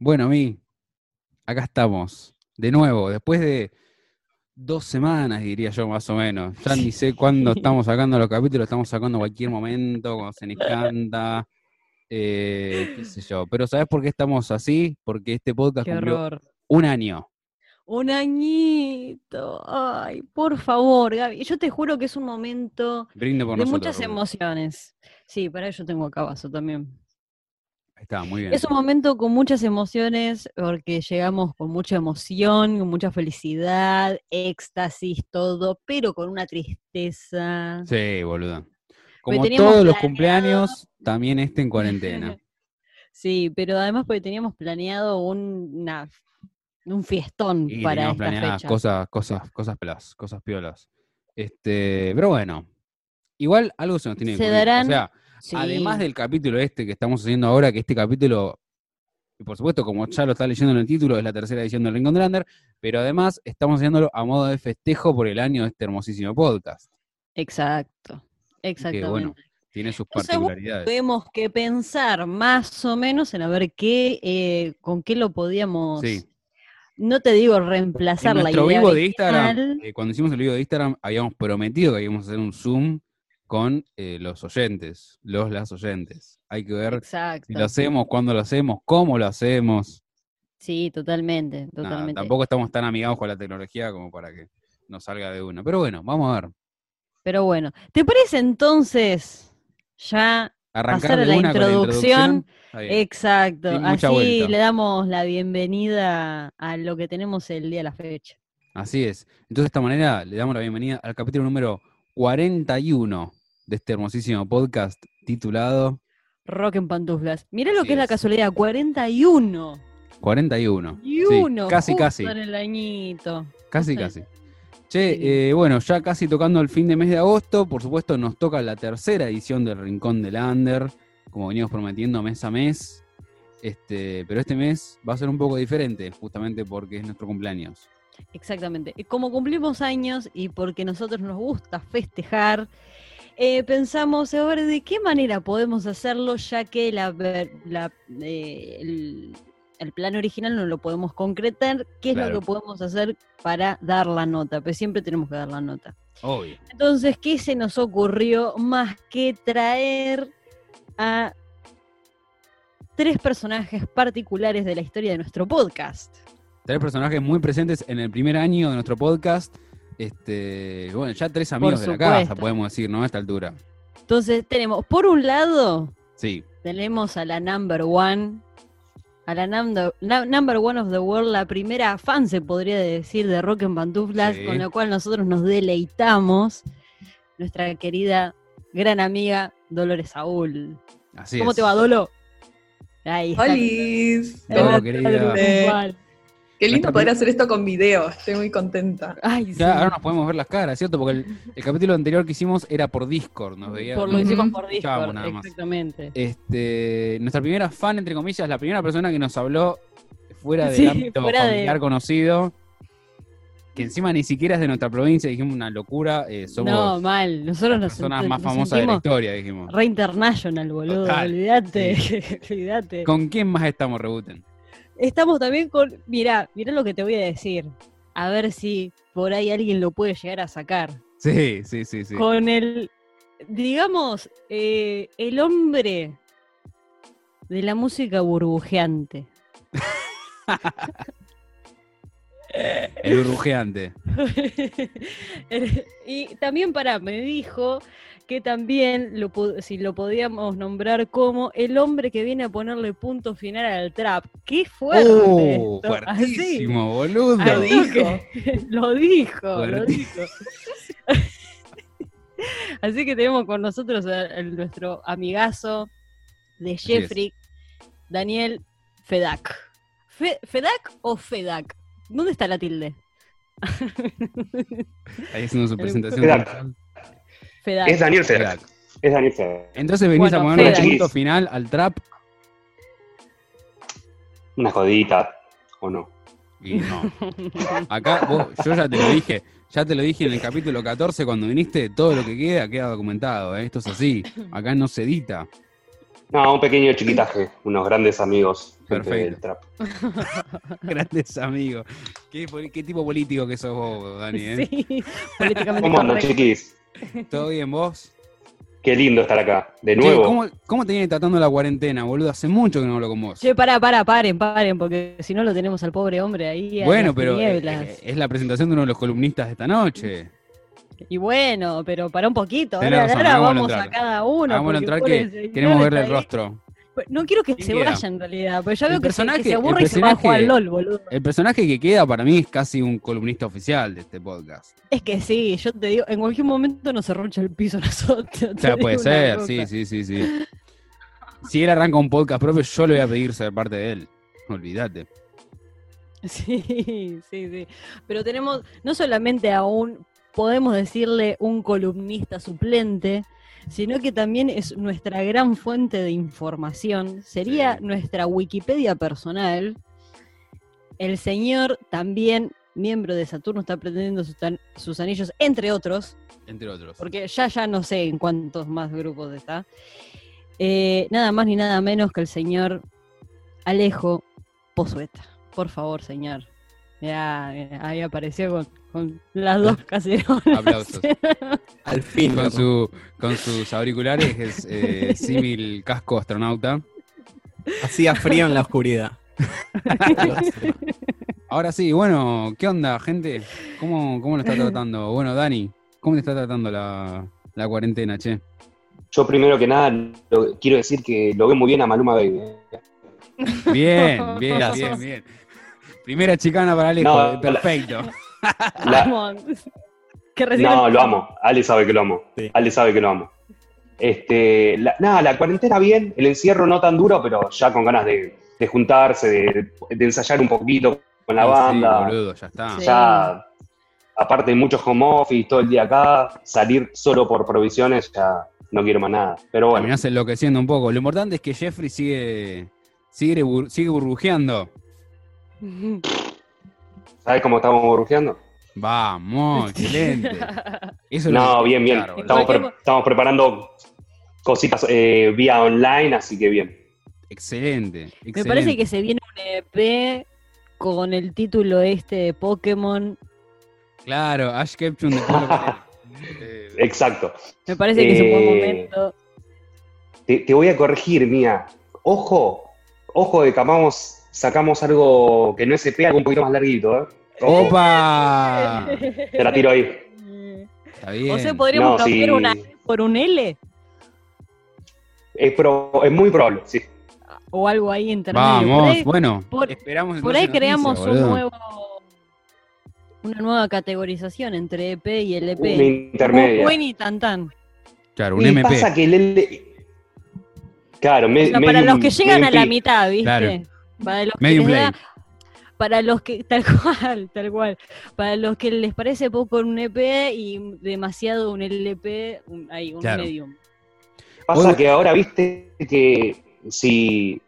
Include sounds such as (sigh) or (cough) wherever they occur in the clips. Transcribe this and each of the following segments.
Bueno, mi, acá estamos. De nuevo, después de dos semanas, diría yo, más o menos. Ya ni sé cuándo (laughs) estamos sacando los capítulos, estamos sacando cualquier momento, cuando se nos canta. eh, qué sé yo. Pero ¿sabes por qué estamos así? Porque este podcast Qué cumplió horror. un año. Un añito. Ay, por favor, Gaby. Yo te juro que es un momento Brinde por de nosotros. muchas emociones. Sí, para eso tengo acá vaso también. Está, muy bien. Es un momento con muchas emociones porque llegamos con mucha emoción, con mucha felicidad, éxtasis, todo, pero con una tristeza. Sí, boluda. Como todos los cumpleaños, también este en cuarentena. (laughs) Sí, pero además porque teníamos planeado un, una- un fiestón Y para esta planeadas fecha. cosas, cosas, cosas pelas, cosas piolas. Este, pero bueno, igual algo se nos tiene que Se ocurrir. darán- O sea, Sí. además del capítulo este que estamos haciendo ahora, que este capítulo, y por supuesto, como ya lo está leyendo en el título, es la tercera edición del Rincón de Lander, pero además estamos haciéndolo a modo de festejo por el año de este hermosísimo podcast. Exacto, Que exactamente. bueno, tiene sus Entonces, particularidades. Tuvimos que pensar más o menos en a ver qué, eh, con qué lo podíamos, Sí. no te digo reemplazar En la nuestro idea vivo de Instagram, eh, cuando hicimos el vivo de Instagram, habíamos prometido que íbamos a hacer un Zoom con eh, los oyentes, los las oyentes. Hay que ver Exacto. si lo hacemos, cuándo lo hacemos, cómo lo hacemos. Sí, totalmente, Nada, totalmente. tampoco estamos tan amigados con la tecnología como para que nos salga de una. Pero bueno, vamos a ver. Pero bueno, ¿te parece entonces ya Arrancar pasar a la introducción? Exacto, así vuelta. le damos la bienvenida a lo que tenemos el día de la fecha. Así es. Entonces, de esta manera, le damos la bienvenida al capítulo número 41 de este hermosísimo podcast titulado Rock en pantuflas. Mirá lo que es la casualidad, 41. 41. Y Sí, uno, casi, justo casi. en el añito. Casi, casi. Che, Sí. eh, bueno, ya casi tocando el fin de mes de agosto, por supuesto nos toca la tercera edición del Rincón del Under, como venimos prometiendo mes a mes, este, pero este mes va a ser un poco diferente, justamente porque es nuestro cumpleaños. Exactamente. Como cumplimos años y porque nosotros nos gusta festejar, eh, pensamos a ver de qué manera podemos hacerlo, ya que la, ver- la, eh, el, el plan original no lo podemos concretar. ¿Qué es Claro. lo que podemos hacer para dar la nota? Pues siempre tenemos que dar la nota. Obvio. Entonces, ¿qué se nos ocurrió más que traer a tres personajes particulares de la historia de nuestro podcast? Tres personajes muy presentes en el primer año de nuestro podcast. Este, bueno, ya tres amigos de la casa, podemos decir, ¿no? A esta altura. Entonces, tenemos, por un lado, Sí, tenemos a la number one, a la number, la number one of the world, la primera fan, se podría decir, de Rock en Pantuflas, Sí. con la cual nosotros nos deleitamos, nuestra querida gran amiga Dolores Saúl. así ¿Cómo es. te va, Dolo? Ahí. Todo, Hola, querida. Qué lindo poder hacer esto con video, estoy muy contenta. Ay, sí. Ahora nos podemos ver las caras, ¿cierto? Porque el, el capítulo anterior que hicimos era por Discord, nos veía. Por lo nos hicimos por Discord, nada más. exactamente. Este, nuestra primera fan, entre comillas, la primera persona que nos habló fuera del Sí, ámbito fuera de- familiar conocido, que encima ni siquiera es de nuestra provincia, dijimos una locura, eh, somos No, mal. Nosotros las nos, personas sent- más nos famosas de la historia, dijimos. re international, boludo. Olvídate, (laughs) olvídate. ¿Con quién más estamos, Rebuten? Estamos también con. Mirá, mirá lo que te voy a decir. A ver si por ahí alguien lo puede llegar a sacar. Sí, sí, sí, sí. Con el. Digamos, eh, el hombre de la música burbujeante. El burbujeante. (laughs) y también para, me dijo que también lo, si lo podíamos nombrar como el hombre que viene a ponerle punto final al trap. ¡Qué fuerte! ¡Oh! esto! (laughs) Así. Fuertísimo, boludo. Lo dijo. (laughs) lo dijo, lo dijo. (laughs) Así que tenemos con nosotros a, a nuestro amigazo de es. Jeffrey, Daniel Fedak. Fe- ¿Fedak o Fedak? ¿Dónde está la tilde? Ahí haciendo su presentación. Fedak. Es Daniel Fedak. Fedak. Es Daniel Fedak. Entonces venís Bueno, a ponerle Fedak. punto final al trap Una jodita, ¿o no? y no. Acá, vos- yo ya te lo dije, ya te lo dije en el capítulo 14 cuando viniste, todo lo que queda queda documentado, ¿eh? esto es así, acá no se edita. No, un pequeño chiquitaje, unos grandes amigos. Perfecto. del trap. (laughs) Grandes amigos. ¿Qué, tipo político que sos vos, Dani? ¿eh? Sí, políticamente ¿Cómo andan, chiquis? ¿Todo bien vos? Qué lindo estar acá. De Che, nuevo. ¿cómo, ¿Cómo te viene tratando la cuarentena, boludo? Hace mucho que no hablo con vos. Che, pará, pará, paren, paren, porque si no lo tenemos al pobre hombre ahí. a bueno, pero eh, eh, es la presentación de uno de los columnistas de esta noche. Y bueno, pero para un poquito. Ahora, razón, ahora hagámoslo vamos a entrar. cada uno. Vamos a entrar que queremos verle el rostro. No quiero que ¿Quién se queda? vaya en realidad, porque ya El veo que se, que se aburre y se va a jugar al LOL, boludo. El personaje que queda para mí es casi un columnista oficial de este podcast. Es que sí, yo te digo, en cualquier momento nos arrocha el piso nosotros. (laughs) O sea, puede ser, sí, sí, sí, sí. Si él arranca un podcast propio, yo le voy a pedir ser parte de él. Olvídate. Sí, sí, sí. Pero tenemos no solamente a un, podemos decirle, un columnista suplente, sino que también es nuestra gran fuente de información. Sería Sí. nuestra Wikipedia personal. El señor también, miembro de Saturno, está pretendiendo sus anillos, entre otros, Entre otros. porque ya ya no sé en cuántos más grupos está. Eh, nada más ni nada menos que el señor Alejo Pozueta. Por favor, señor. Mirá, mirá, ahí apareció con, con las dos (laughs) caserolas. Aplausos. (laughs) Al fin. Con, su, con sus auriculares, es eh, símil casco astronauta. Hacía frío en la oscuridad. (laughs) Ahora sí, bueno, ¿qué onda, gente? ¿Cómo, cómo lo está tratando? Bueno, Dani, ¿cómo te está tratando la, la cuarentena, che? Yo primero que nada lo- quiero decir que lo veo muy bien a Maluma Baby. Bien, bien, Gracias. bien, bien. Primera chicana para Alejo, No, eh, perfecto. (laughs) La- no, lo amo. Ale sabe que lo amo. Sí. Ale sabe que lo amo. Este, la, nada, la cuarentena bien, el encierro no tan duro, pero ya con ganas de, de juntarse, de, de ensayar un poquito con la Sí, banda. boludo, ya está. Sí. ya, aparte de muchos home office todo el día acá, salir solo por provisiones, ya no quiero más nada. Pero bueno, Terminás enloqueciendo un poco. Lo importante es que Jeffrey sigue, sigue, bur- sigue burbujeando. (laughs) ¿sabes cómo estamos burbujeando? Vamos, excelente. (laughs) Eso No, bien, bien. claro, estamos, pre- Cualquier- estamos preparando cositas eh, vía online, así que bien. Excelente, excelente. Me parece que se viene un EP con el título este de Pokémon. Claro, Ash Ketchum de. Eh, (laughs) Exacto. Me parece que es un buen Eh, momento. Te, te voy a corregir, Mía. Ojo, ojo de que amamos, sacamos algo que no es EP, algo un poquito más larguito, ¿eh? Ojo, ¡Opa! (laughs) te la tiro ahí. Está bien. O sea, podríamos No, cambiar sí. una E por un L Es, pro- es muy probable, sí. o algo ahí intermedio. por Vamos, ahí, bueno, por- esperamos por ahí creamos un boludo. nuevo, una nueva categorización entre EP y LP. Una intermedia. Buen y tan tan. Claro, un y MP. pasa que el L... Claro, me- O sea, para los que llegan a la mitad, ¿viste? Claro. Para los que Medium da- para los que, tal cual, tal cual. Para los que les parece poco un EP y demasiado un LP, un, ahí, un Claro. medium. Pasa que ahora viste que si,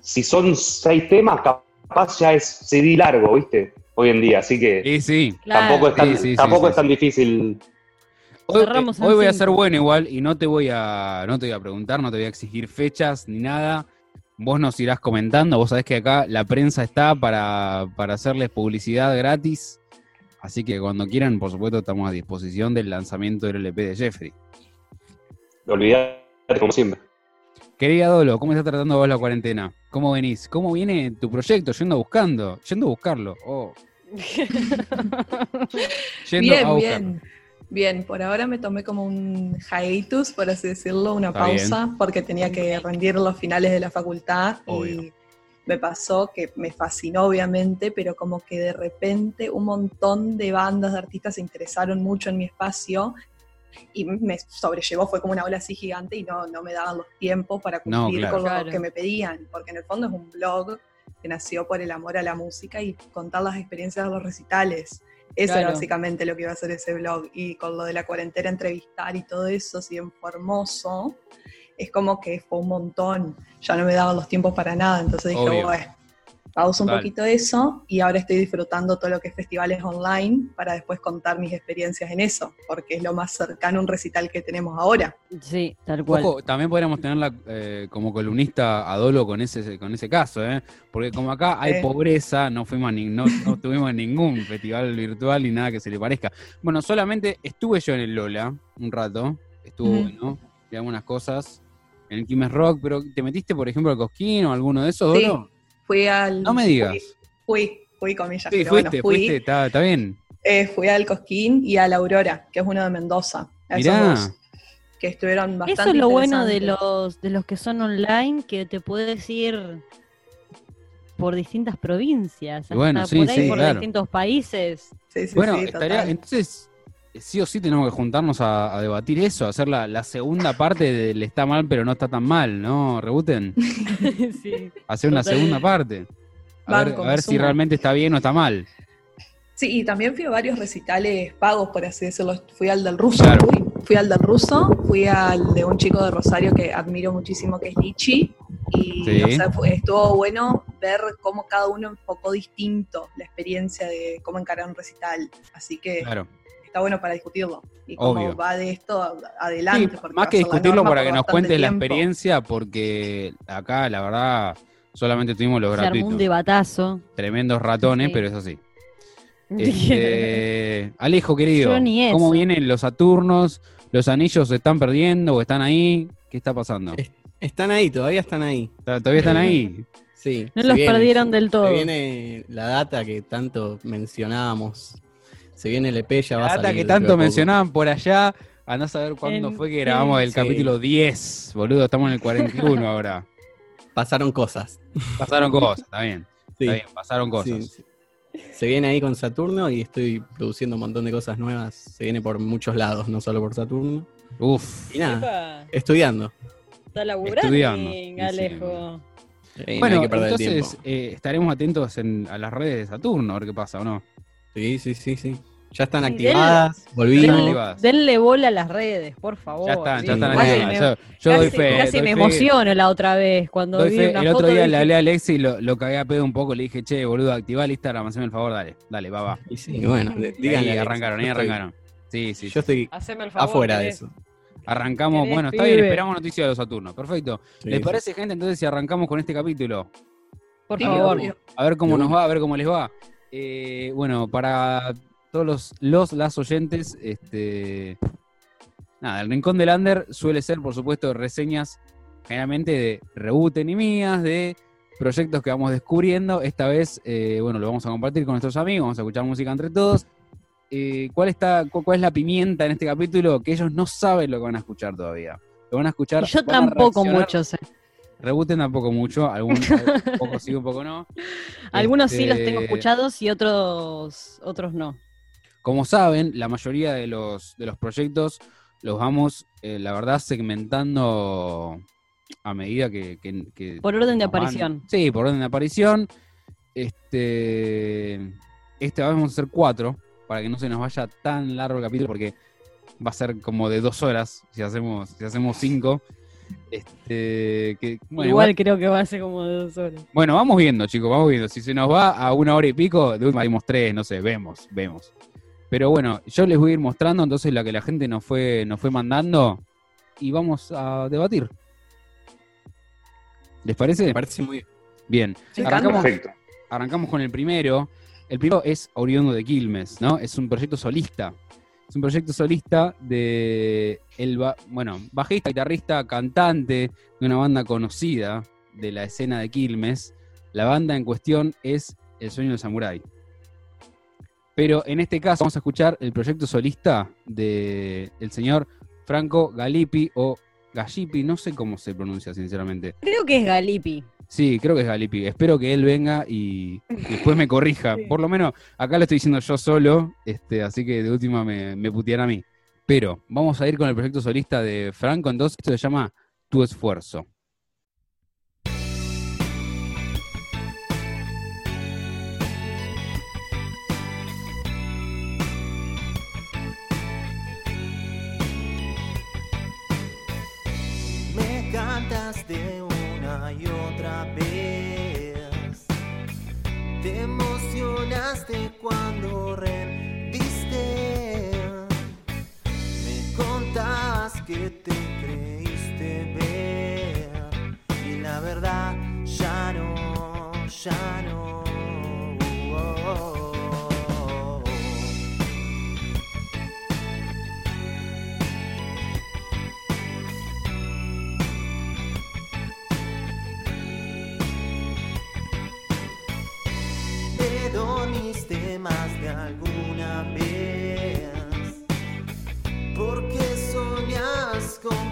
si son seis temas, capaz ya es CD largo, ¿viste? Hoy en día, así que Sí, sí. Claro. tampoco es tan, Sí, sí, sí, tampoco sí, es tan difícil. Hoy, eh, hoy voy a ser bueno igual y no te voy a no te voy a preguntar, no te voy a exigir fechas ni nada. Vos nos irás comentando, vos sabés que acá la prensa está para, para hacerles publicidad gratis. Así que cuando quieran, por supuesto, estamos a disposición del lanzamiento del LP de Jeffrey. Olvidate como siempre. Querida Dolo, ¿cómo estás tratando vos la cuarentena? ¿Cómo venís? ¿Cómo viene tu proyecto? Yendo buscando, yendo a buscarlo. Oh. (laughs) Yendo a Bien, buscarlo. bien. Bien, por ahora me tomé como un hiatus, por así decirlo, una Está pausa, porque tenía que rendir los finales de la facultad Obvio. y me pasó que me fascinó obviamente, pero como que de repente un montón de bandas, de artistas se interesaron mucho en mi espacio y me sobrellevó, fue como una ola así gigante y no, no me daban los tiempos para No, cumplir claro. con lo Claro. que me pedían, porque en el fondo es un blog que nació por el amor a la música y contar las experiencias de los recitales. Eso era Claro. básicamente lo que iba a hacer ese blog. Y con lo de la cuarentena, entrevistar y todo eso, si bien Formoso, es como que fue un montón. Ya no me daban los tiempos para nada. Entonces dije, bueno, pauso un Total. poquito eso y ahora estoy disfrutando todo lo que es festivales online para después contar mis experiencias en eso, porque es lo más cercano a un recital que tenemos ahora. Sí, tal cual. Ojo, también podríamos tenerla eh, como columnista a Dolo con ese, con ese caso, ¿eh? Porque como acá hay pobreza, no fuimos a ni- no, no (laughs) tuvimos ningún festival virtual ni nada que se le parezca. Bueno, solamente estuve yo en el Lola un rato, estuvo Ujú. bueno, y algunas cosas en el Quilmes Rock, pero ¿te metiste, por ejemplo, al Cosquín o alguno de esos, Sí, Dolo? Fui al... No me digas. Fui, fui, comillas. Sí, pero fuiste, bueno, fui, fuiste, está, está bien. eh, fui al Cosquín y a la Aurora, que es uno de Mendoza. A esos Mirá. dos, que estuvieron bastante Eso es lo bueno de los, de los que son online, que te puedes ir por distintas provincias, hasta Bueno, sí, por ahí sí, por claro. distintos países. Sí, sí, Bueno, estaría, entonces, sí o sí tenemos que juntarnos a, a debatir eso, hacer la, la segunda parte del está mal pero no está tan mal, ¿no? Rebuten, (laughs) sí. hacer una segunda parte. A ver, a si realmente está bien o está mal. Sí, y también fui a varios recitales pagos, por así decirlo. Fui al del ruso, Claro. fui, fui al del ruso, fui al de un chico de Rosario que admiro muchísimo, que es Lichi. Y Sí. o sea, fue- estuvo bueno ver cómo cada uno enfocó distinto la experiencia de cómo encarar un recital. Así que Claro. Está bueno para discutirlo. Y cómo Obvio. va de esto Sí, adelante. más que discutirlo para que nos cuentes la experiencia, porque acá, la verdad, solamente tuvimos los Se armó un debatazo. Tremendos ratones, Sí. pero eso sí. (laughs) Este, Alejo, querido, ¿cómo vienen los Saturnos? ¿Los anillos se están perdiendo o están ahí? ¿Qué está pasando? Es- Están ahí, todavía están ahí. ¿Todavía están ahí? (laughs) Sí. No se los viene, perdieron del todo. Se viene la data que tanto mencionábamos. Se viene el EP, ya va a salir que tanto mencionaban por allá. A no saber cuándo fue que grabamos el Sí. capítulo 10. Boludo, estamos en el 41 (laughs) ahora. Pasaron cosas. Pasaron cosas, está bien. Sí. Está bien, pasaron cosas. Sí, sí. Se viene ahí con Saturno y estoy produciendo un montón de cosas nuevas. Se viene por muchos lados, no solo por Saturno. Uf. Y nada, Epa, estudiando. Está laburando, Estudiando. Alejo. Eh, no Bueno, hay que perder el entonces tiempo. eh, estaremos atentos en- a las redes de Saturno, a ver qué pasa o no. Sí, sí, sí, sí. Ya están Sí, activadas, Denle- volvimos. Denle bola a las redes, por favor. Ya están, sí. ya están Casi activadas. me- Yo, yo doy casi, fe. casi doy me fe. emociono la otra vez cuando Doy vi fe. una El otro día dije, le hablé a Alexi y lo, lo cagué a pedo un poco. Le dije, che, boludo, activá el Instagram, haceme el favor, dale. Dale, va, va. Y sí, bueno, díganle ahí arrancaron, ahí arrancaron. Sí, sí. Yo estoy el favor. afuera de eso. Arrancamos, ¿Querés, bueno, está bien, esperamos noticias de los Saturnos. Perfecto. Sí, ¿Les sí. parece, gente, entonces si arrancamos con este capítulo? Por favor. A ver cómo nos va, a ver cómo les va. Eh, bueno, para todos los, los las oyentes, este. Nada, el Rincón del Under suele ser, por supuesto, reseñas generalmente de rebooten y mías, de proyectos que vamos descubriendo. Esta vez, eh, bueno, lo vamos a compartir con nuestros amigos, vamos a escuchar música entre todos. Eh, ¿cuál, está, cu- ¿Cuál es la pimienta en este capítulo? Que ellos no saben lo que van a escuchar todavía. Lo van a escuchar. Y yo tampoco mucho sé. Rebooten tampoco mucho, algún, un (laughs) poco sí, un poco no. Algunos sí los tengo Este, escuchados y otros otros no. Como saben, la mayoría de los, de los proyectos los vamos, eh, la verdad, segmentando a medida que... que- que Por orden de van- aparición. Sí, por orden de aparición. Este, esta vez vamos a hacer cuatro, para que no se nos vaya tan largo el capítulo, porque va a ser como de dos horas si hacemos, si hacemos cinco. Este, que, bueno, Igual creo que va a ser como de dos horas. Bueno, vamos viendo, chicos, vamos viendo. Si se nos va a una hora y pico, de última dimos tres, no sé, vemos, vemos. Pero bueno, yo les voy a ir mostrando entonces la que la gente nos fue, nos fue mandando y vamos a debatir. ¿Les parece? Me parece muy Bien. Arrancamos, Perfecto. arrancamos con el primero. El primero es Oriundo de Quilmes, ¿no? Es un proyecto solista. Es un proyecto solista de el bueno, bajista, guitarrista, cantante de una banda conocida de la escena de Quilmes. La banda en cuestión es El Sueño del Samurái. Pero en este caso vamos a escuchar el proyecto solista del el señor Franco Galipi o Gallipi, no sé cómo se pronuncia sinceramente. Creo que es Galipi. Sí, creo que es Galipi. Espero que él venga y después me corrija. (laughs) Por lo menos acá lo estoy diciendo yo solo, este, así que de última me, me puteará a mí. Pero vamos a ir con el proyecto solista de Franco, entonces esto se llama Tu Esfuerzo. Cuando rendiste. Me contabas que te creíste ver. Y la verdad ya no, ya no. Más de alguna vez. Porque soñas con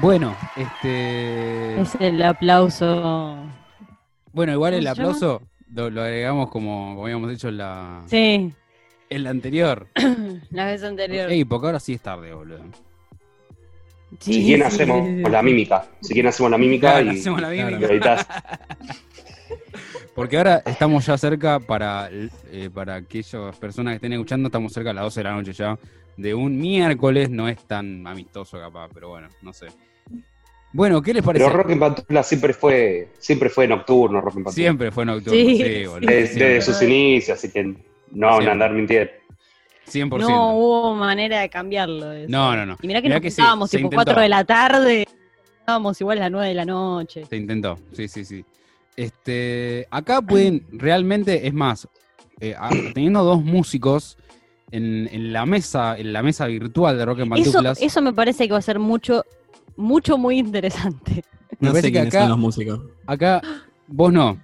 Bueno, este. Es el aplauso. Bueno, igual el aplauso lo, lo agregamos como, como habíamos hecho en la, Sí, en la anterior. (clears throat) la vez anterior. Ey, porque ahora sí es tarde, boludo. Sí, si quieren sí, hacemos sí, la mímica. Si quieren hacemos la mímica Claro, y, hacemos la claro. mímica. y. (laughs) Porque ahora estamos ya cerca para, eh, para aquellas personas que estén escuchando, estamos cerca a las 12 de la noche ya. De un miércoles no es tan amistoso capaz, pero bueno, no sé. Bueno, ¿qué les parece? Pero Rock en Pantufla siempre fue, siempre fue nocturno, Rock en Pantufla. Siempre fue nocturno, Sí, (laughs) boludo. Desde, sus inicios, así que no van a andar mintiendo. 100%. No hubo manera de cambiarlo. eso. No, no, no. Y mirá que Mirá nos que sí, juntábamos tipo intentó. 4 de la tarde, estábamos igual a las 9 de la noche. Se intentó, sí, sí, sí. Este, acá pueden, realmente, es más, eh, teniendo dos músicos en, en la mesa, en la mesa virtual de Rock en Eso, Pantuflas, eso me parece que va a ser mucho, mucho muy interesante. me No parece sé que acá, son los músicos. acá, vos no.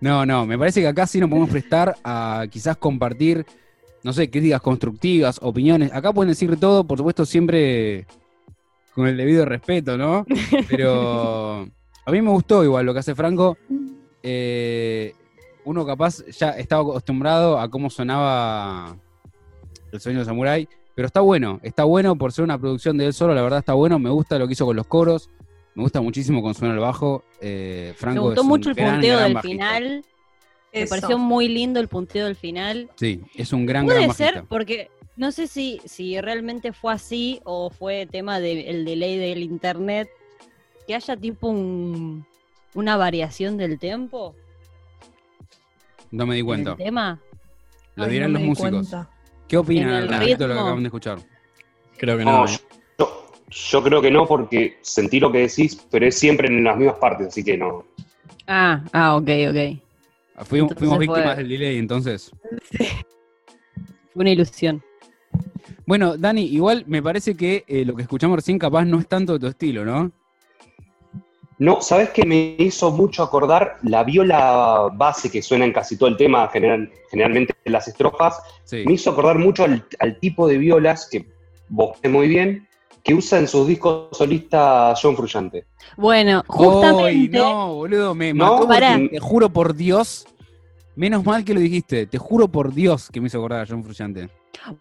No, no, me parece que acá sí nos podemos prestar a quizás compartir, no sé, críticas constructivas, opiniones. Acá pueden decir todo, por supuesto, siempre con el debido respeto, ¿no? Pero a mí me gustó igual lo que hace Franco. Eh, uno capaz ya estaba acostumbrado a cómo sonaba el sueño de Samurai, pero está bueno, está bueno por ser una producción de él solo, la verdad está bueno, me gusta lo que hizo con los coros, me gusta muchísimo con suena el bajo. Eh, Me Franco gustó es un mucho el gran, punteo gran del bajista. final. Me Eso. pareció muy lindo el punteo del final. Sí, es un gran, Puede gran ser, bajista. porque no sé si, si realmente fue así o fue tema del delay del internet, que haya tipo un, una variación del tempo No me di en cuenta. el tema. Lo Ay, dirán no los me músicos. cuenta. ¿Qué opinan En al respecto de lo que ritmo. acaban de escuchar? Creo que No, no. ¿eh? yo, yo creo que no, porque sentí lo que decís, pero es siempre en las mismas partes, así que no. Ah, ah, ok, ok. Fuimos, Entonces fuimos víctimas fue- del delay, entonces. Fue una ilusión. Bueno, Dani, igual me parece que eh, lo que escuchamos recién capaz no es tanto de tu estilo, ¿no? No, ¿sabes qué me hizo mucho acordar? La viola base que suena en casi todo el tema, general- generalmente en las estrofas, Sí. me hizo acordar mucho al, al tipo de violas que vos ves muy bien, que usa en sus discos solistas John Frusciante. Bueno, ¡Ay, justamente. no, boludo! Me No, marcó te juro por Dios. Menos mal que lo dijiste. Te juro por Dios que me hizo acordar a John Frusciante.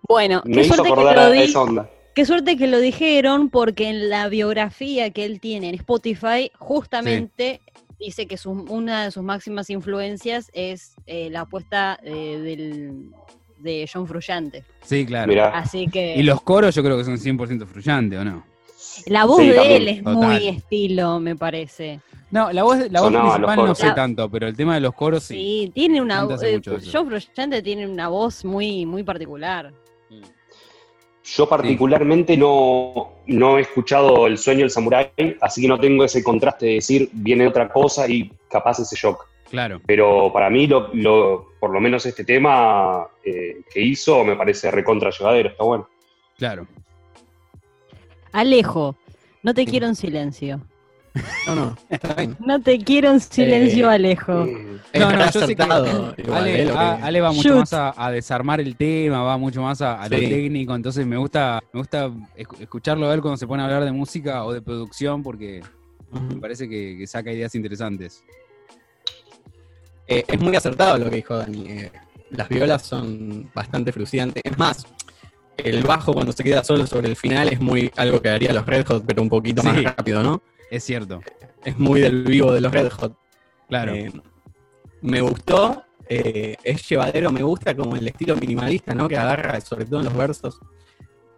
Bueno, Me qué hizo suerte, que acordar lo a esa onda. Qué suerte que lo dijeron, porque en la biografía que él tiene en Spotify, justamente dice que su- una de sus máximas influencias es eh, la apuesta eh, del, de John Frusciante. Sí, claro. Mirá. Así que Y los coros yo creo que son 100% Frusciante, ¿o no? la voz Sí, de también, él es total. muy estilo, me parece. No, la voz, la voz Sonaba principal no sé La- tanto, pero el tema de los coros sí. Sí, tiene una hace eh. John Frusciante tiene una voz muy, muy particular. Yo particularmente no, no he escuchado El sueño del samurái, así que no tengo ese contraste de decir viene otra cosa y capaz ese shock. Claro. Pero para mí, lo, lo- por lo menos este tema eh, que hizo me parece recontra llevadero, está bueno. Claro. Alejo, no te quiero en silencio. No, no, (laughs) está bien. No te quiero en silencio, Eh, Alejo. Es No, no, yo sé que Ale, eh, lo que- a- Ale va mucho Shoot. más a, a desarmar el tema, va mucho más a, a lo técnico, entonces me gusta, me gusta escu- escucharlo a él cuando se pone a hablar de música o de producción porque me parece que, que saca ideas interesantes. Eh, es muy acertado lo que dijo Dani. eh, las violas son bastante fruciantes. Es más, el bajo cuando se queda solo sobre el final es muy algo que haría los Red Hot, pero un poquito Sí. más rápido, ¿no? Es cierto, Es muy del vivo de los Red Hot. claro. Eh, me gustó, eh, es llevadero, me gusta como el estilo minimalista, ¿no? Que agarra, sobre todo en los versos,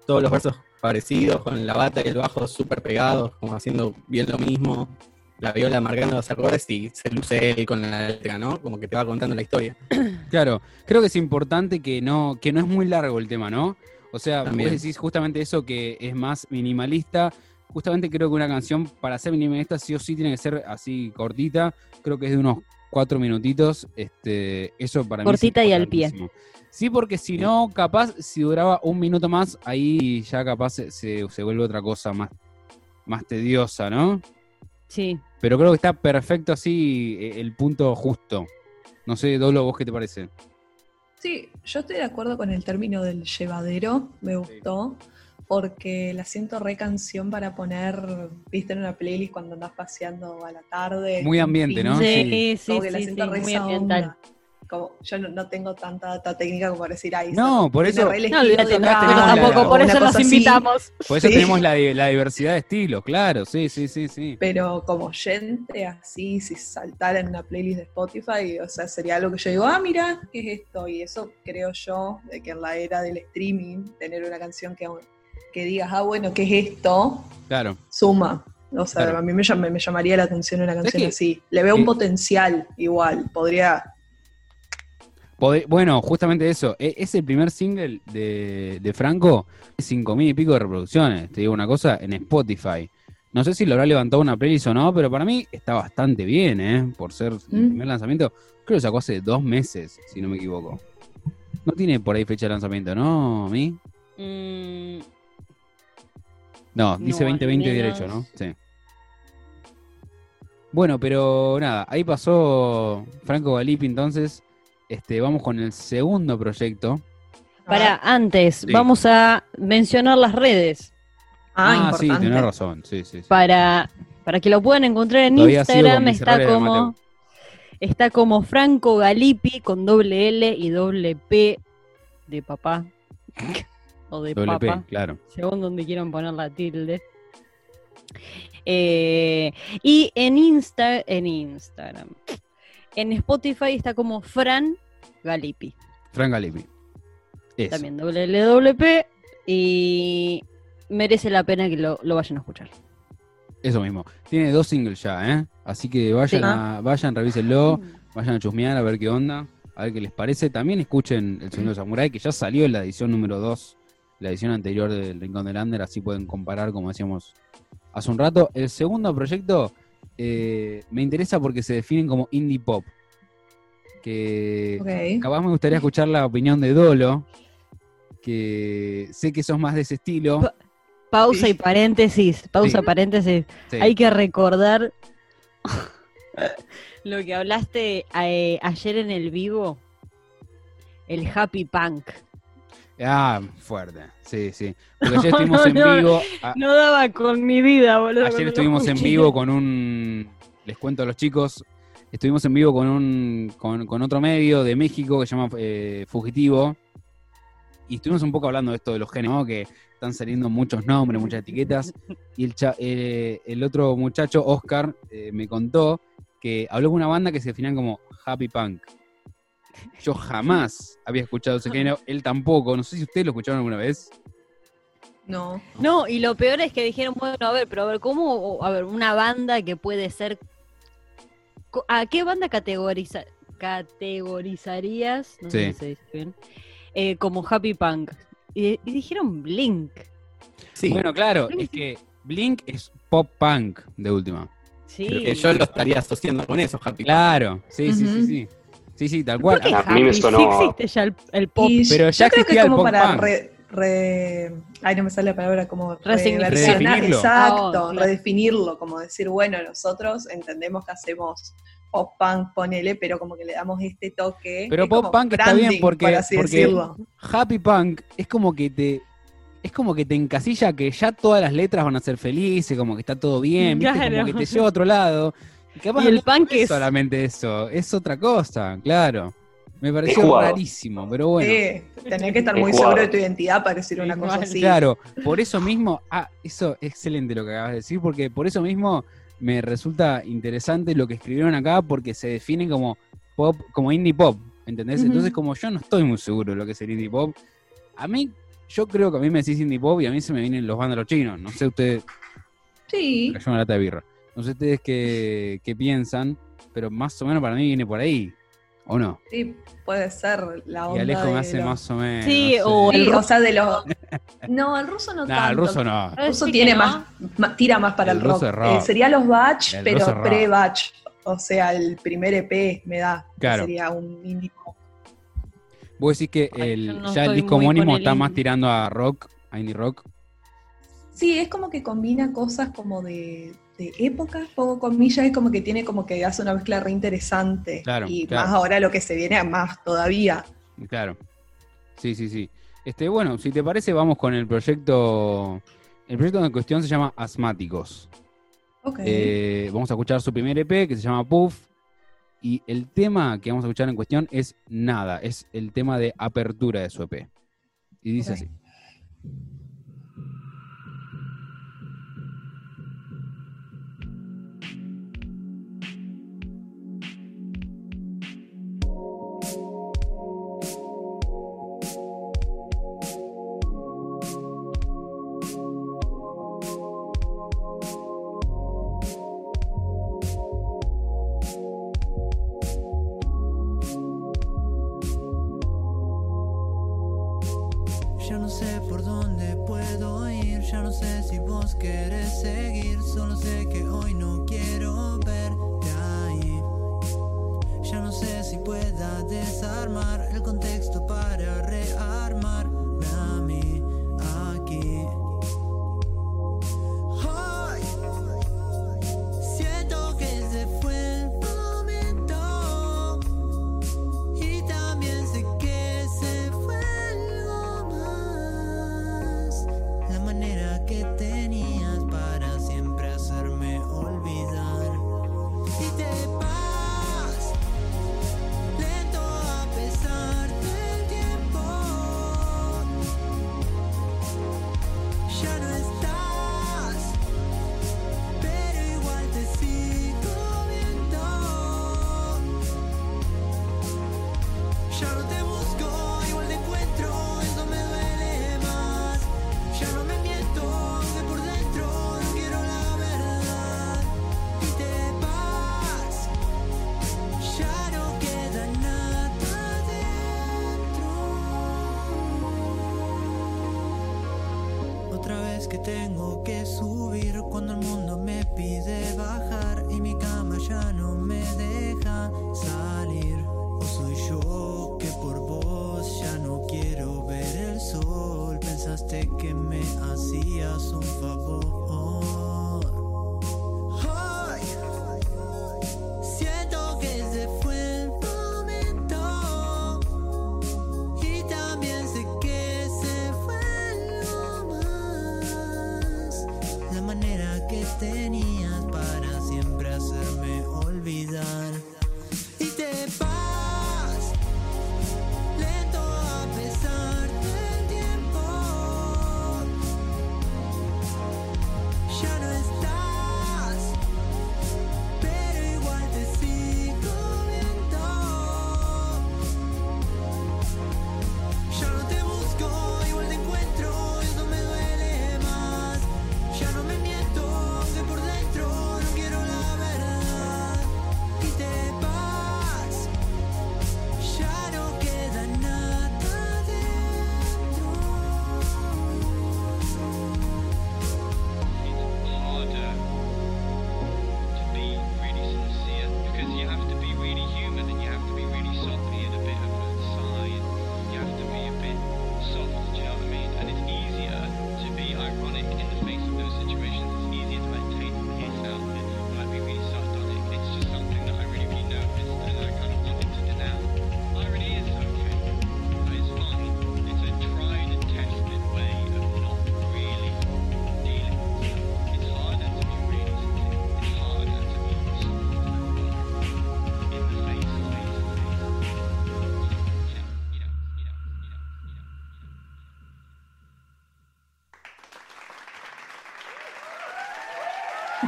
todos los versos parecidos, con la bata y el bajo súper pegados, como haciendo bien lo mismo. La viola marcando los acordes y se luce él con la letra, ¿no? Como que te va contando la historia. (clears throat) Claro, creo que es importante que no, que no es muy largo el tema, ¿no? O sea, También. vos decís justamente eso que es más minimalista. Justamente creo que una canción para ser minimalista sí o sí tiene que ser así cortita. Creo que es de unos cuatro minutitos. Este, eso para mí es Cortita y al pie. Sí, porque si no, capaz, si duraba un minuto más, ahí ya capaz se, se- se vuelve otra cosa más, más tediosa, ¿no? Sí. Pero creo que está perfecto así eh, el punto justo. No sé, Dolo, ¿vos qué te parece? Sí, yo estoy de acuerdo con el término del llevadero, me gustó, porque la siento re canción para poner, viste, en una playlist cuando andás paseando a la tarde. Muy en ambiente, ¿no? Sí, sí, Como que la sí, siento sí, re muy ambiental. Como, yo no, no tengo tanta data técnica como para decir, ay, No, por eso- No, no, la- tampoco, por eso los así. invitamos. Por eso Sí. tenemos la, la diversidad de estilos, claro, sí, sí, sí, sí. Pero como oyente, así, si saltara en una playlist de Spotify, o sea, sería algo que yo digo, ah, mira, ¿qué es esto? Y eso creo yo, de que en la era del streaming, tener una canción que, que digas, ah, bueno, ¿qué es esto? Claro. Suma. O sea, Claro. a mí me, llam- me llamaría la atención una canción que- así. Le veo un eh, potencial igual, podría... Bueno, justamente eso. e- Es el primer single de, de Franco, cinco mil y pico de reproducciones. Te digo una cosa, en Spotify. No sé si lo habrá levantado una playlist o no, pero para mí está bastante bien, ¿eh? Por ser el Mm. primer lanzamiento. Creo que lo sacó hace dos meses, si no me equivoco. No tiene por ahí fecha de lanzamiento, ¿no? ¿A mí? Mm, No, dice No, al 2020 menos- derecho, ¿no? Sí. Bueno, pero nada, ahí pasó Franco Galipi, entonces. Este, vamos con el segundo proyecto. para, antes, Sí. vamos a mencionar las redes Ah, sí, importante. tenés razón. Sí, sí, sí. para, para que lo puedan encontrar en Todavía Instagram. Está como, está como Franco Galipi con doble L y doble P de papá. (laughs) o de Doble P, papa. claro. según donde quieran poner la tilde. Eh, y en Insta, en Instagram. En Spotify está como Fran Galipi. Frank Galipi. Eso. También doble L, doble P. Y merece la pena que lo, lo vayan a escuchar. Eso mismo. Tiene dos singles ya, ¿eh? Así que vayan, Sí. a, vayan, revísenlo, vayan a chusmear a ver qué onda, a ver qué les parece. También escuchen El Sonido Samurai, que ya salió en la edición número 2, la edición anterior del Rincón del Under, así pueden comparar, como decíamos hace un rato. El segundo proyecto eh, me interesa porque se definen como indie pop. Que Ok. capaz me gustaría escuchar la opinión de Dolo, que sé que sos más de ese estilo. Pa- Pausa y paréntesis. Pausa, Sí. paréntesis. Sí. Hay que recordar (laughs) lo que hablaste eh, ayer en el vivo. El happy punk. Ah, fuerte. Sí, sí. Porque (laughs) ayer estuvimos en no, vivo. a- No daba con mi vida, boludo. ayer estuvimos en vivo con un. Les cuento a los chicos. Estuvimos en vivo con un. con, con otro medio de México que se llama eh, Fugitivo. Y estuvimos un poco hablando de esto de los géneros, ¿no? que están saliendo muchos nombres, muchas etiquetas. Y el, cha- eh, el otro muchacho, Oscar, eh, me contó que habló con una banda que se definían como Happy Punk. Yo jamás había escuchado ese género, él tampoco. No sé si ustedes lo escucharon alguna vez. No. No, y lo peor es que dijeron, bueno, a ver, pero a ver, ¿cómo? A ver, una banda que puede ser. ¿A qué banda categoriza, categorizarías? No sé si se dice bien. eh, como Happy Punk. Y, y dijeron Blink. Sí, Bueno, claro, es que Blink es pop punk de última. Sí. que yo lo estaría asociando con eso, Happy. Claro, sí, sí, sí, sí. Sí, sí, tal cual. ¿Por qué A mí me sonó- Sí existe ya el, el pop. Y Pero ya yo creo que es como para re, re- ay no me sale la palabra como Redefinirlo. exacto, Ah, claro. redefinirlo, como decir, bueno, nosotros entendemos que hacemos pop punk, ponele, pero como que le damos este toque. Pero es pop punk está bien porque- por así porque- decirlo. Happy Punk es como que te. Es como que te encasilla que ya todas las letras van a ser felices, como que está todo bien, ¿viste? Claro. como que te lleva a otro lado. Capaz Y el no punk es solamente eso, es otra cosa, claro. Me pareció rarísimo, pero bueno. Sí, tenés que estar Es muy seguro de tu identidad para decir una cosa así. Claro, por eso mismo, ah, eso es excelente lo que acabas de decir, porque por eso mismo me resulta interesante lo que escribieron acá, porque se define como pop, como indie pop, ¿entendés? Entonces, como yo no estoy muy seguro de lo que es el indie pop, a mí, yo creo que a mí me decís indie pop y a mí se me vienen los vándalos chinos, no sé ustedes, Sí, cayó una lata de birra, no sé ustedes qué, qué piensan, pero más o menos para mí viene por ahí, ¿o no? sí, puede ser la Y onda Alejo me de hace los- más o menos. Sí, no sé. o Sí, el o sea, de los... (laughs) No, el ruso no Nah, tanto. el ruso no. El ruso Sí tiene no. más, tira más para El el, ruso rock. es rock. Eh, sería los batch, El ruso pero pre-batch. O sea, el primer EP me da. Claro. Sería un indie. Vos decís que Ay, el, no ya el disco homónimo está más tirando a rock, a indie rock. Sí, es como que combina cosas como de, de épocas, pongo comillas, es como que tiene como que hace una mezcla re interesante. Claro, y claro. más ahora lo que se viene, más todavía. Claro. Sí, sí, sí. Este, bueno, si te parece, vamos con el proyecto. El proyecto en cuestión se llama Asmáticos. Ok. Eh, vamos a escuchar su primer EP que se llama Puff. Y el tema que vamos a escuchar en cuestión es Nada. Es el tema de apertura de su EP. Y dice así.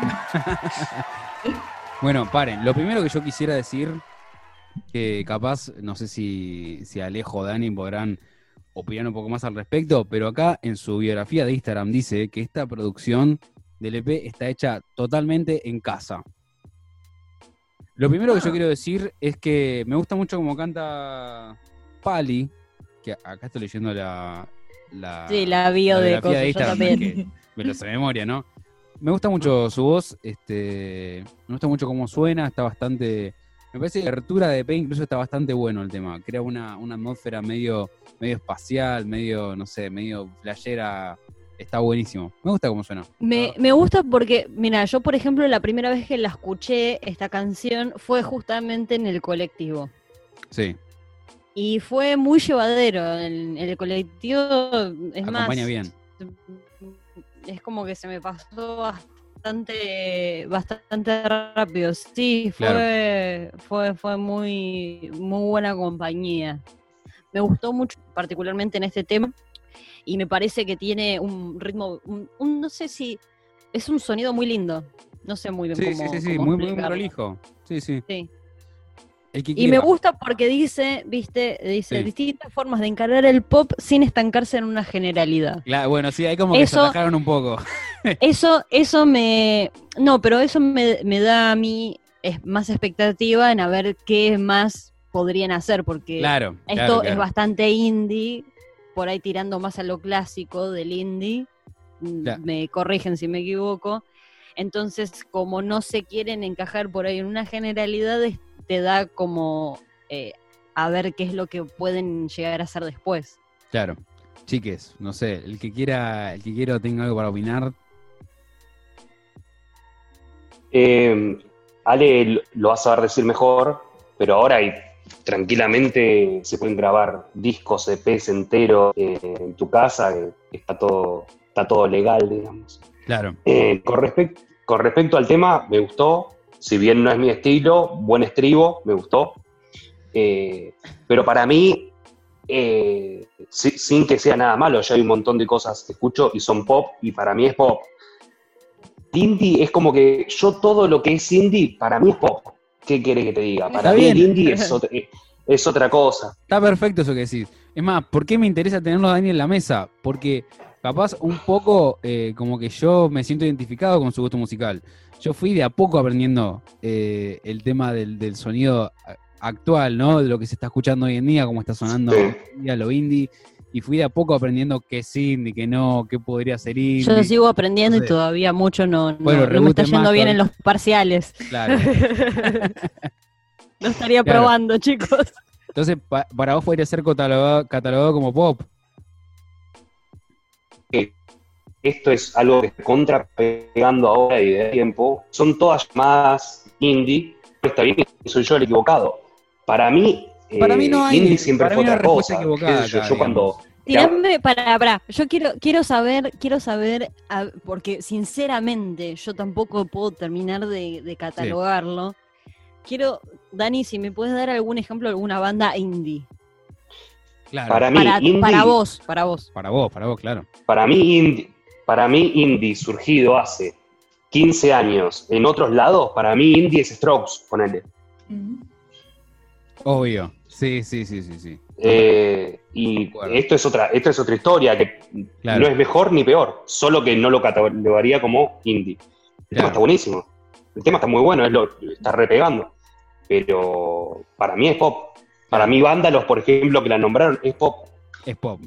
(laughs) Bueno, paren. Lo primero que yo quisiera decir, que capaz, no sé si, si Alejo o Dani podrán opinar un poco más al respecto, pero acá en su biografía de Instagram dice que esta producción del EP está hecha totalmente en casa. Lo primero que yo quiero decir es que me gusta mucho como canta Pali, que acá estoy leyendo la, la, Sí, la bio de de Instagram, que me lo sé de memoria, ¿no? Me gusta mucho su voz, este, me gusta mucho cómo suena, está bastante, me parece que la apertura de EP incluso está bastante bueno el tema, crea una, una atmósfera medio, medio espacial, medio, no sé, medio flashera, está buenísimo, me gusta cómo suena. Me, me gusta porque, mira, yo por ejemplo la primera vez que la escuché esta canción fue justamente en el colectivo. Sí, Y fue muy llevadero. En, en el colectivo, es más, acompaña bien. Es como que se me pasó bastante, bastante rápido. Sí, fue, fue, fue muy, muy buena compañía. Me gustó mucho, particularmente en este tema, y me parece que tiene un ritmo, un, un- no sé si es un sonido muy lindo. No sé muy bien Sí, cómo. sí, sí, sí, cómo muy, prolijo. Sí, sí. Sí. Y me gusta porque dice, viste, dice Sí. distintas formas de encarar el pop sin estancarse en una generalidad. Claro, bueno, sí, hay como que se Eso- atajaron un poco. (laughs) Eso, eso me. No, pero eso me, me da a mí es más expectativa en a ver qué más podrían hacer, porque Claro, esto claro, es claro. bastante indie, por ahí tirando más a lo clásico del indie. mm, me corrigen si me equivoco. Entonces, como no se quieren encajar por ahí en una generalidad, es- te da como eh, a ver qué es lo que pueden llegar a hacer después. Claro. Chiques, no sé, el que quiera, el que quiera tenga algo para opinar, Eh, Ale lo va a saber decir mejor, pero ahora hay, tranquilamente se pueden grabar discos, EPs enteros eh, en tu casa, que está todo, está todo legal, digamos. claro. Eh, con, respec- con respecto al tema, me gustó. Si bien no es mi estilo, buen estribo, me gustó. Eh, pero para mí, eh, si- sin que sea nada malo, ya hay un montón de cosas que escucho y son pop, y para mí es pop. Indie es como que yo todo lo que es indie, para mí es pop. ¿Qué querés que te diga? Para Está mí bien. el indie es (laughs) otra, es otra cosa. Está perfecto eso que decís. Es más, ¿por qué me interesa tenerlo a Dani en la mesa? Porque capaz un poco eh, como que yo me siento identificado con su gusto musical. Yo fui de a poco aprendiendo eh, el tema del, del sonido actual, ¿no? De lo que se está escuchando hoy en día, cómo está sonando Sí. hoy en día lo indie. Y fui de a poco aprendiendo qué es indie, qué no, qué podría ser indie. Yo sigo aprendiendo No y todavía mucho no, no- Bueno, no me está yendo más bien en los parciales. Claro. (laughs) no estaría Claro. probando, chicos. Entonces, pa- para vos podría ser catalogado, catalogado como pop. Esto es algo que está contra pegando ahora y de tiempo, son todas llamadas indie, está bien, soy yo el equivocado. Para mí, Para eh, mí no hay- indie siempre para fue mí no hay otra cosa. equivocada yo, yo cuando... Tirame para, para, yo quiero, quiero saber, quiero saber, a- porque sinceramente yo tampoco puedo terminar de, de catalogarlo. Quiero, Dani, si me puedes dar algún ejemplo de alguna banda indie. Claro. Para mí, Para, indie, para vos, para vos. Para vos, para vos, claro. para mí, indie, para mí indie surgido hace 15 años en otros lados, para mí indie es Strokes, ponele. Obvio. Sí, sí, sí, sí, sí. Eh, y esto es otra, esto es otra historia que Claro. no es mejor ni peor, solo que no lo catalogaría como indie. El Claro. tema está buenísimo, el tema está muy bueno, es lo, está repegando, pero para mí es pop. Para mí Vándalos, por ejemplo, que la nombraron, es pop. Es pop.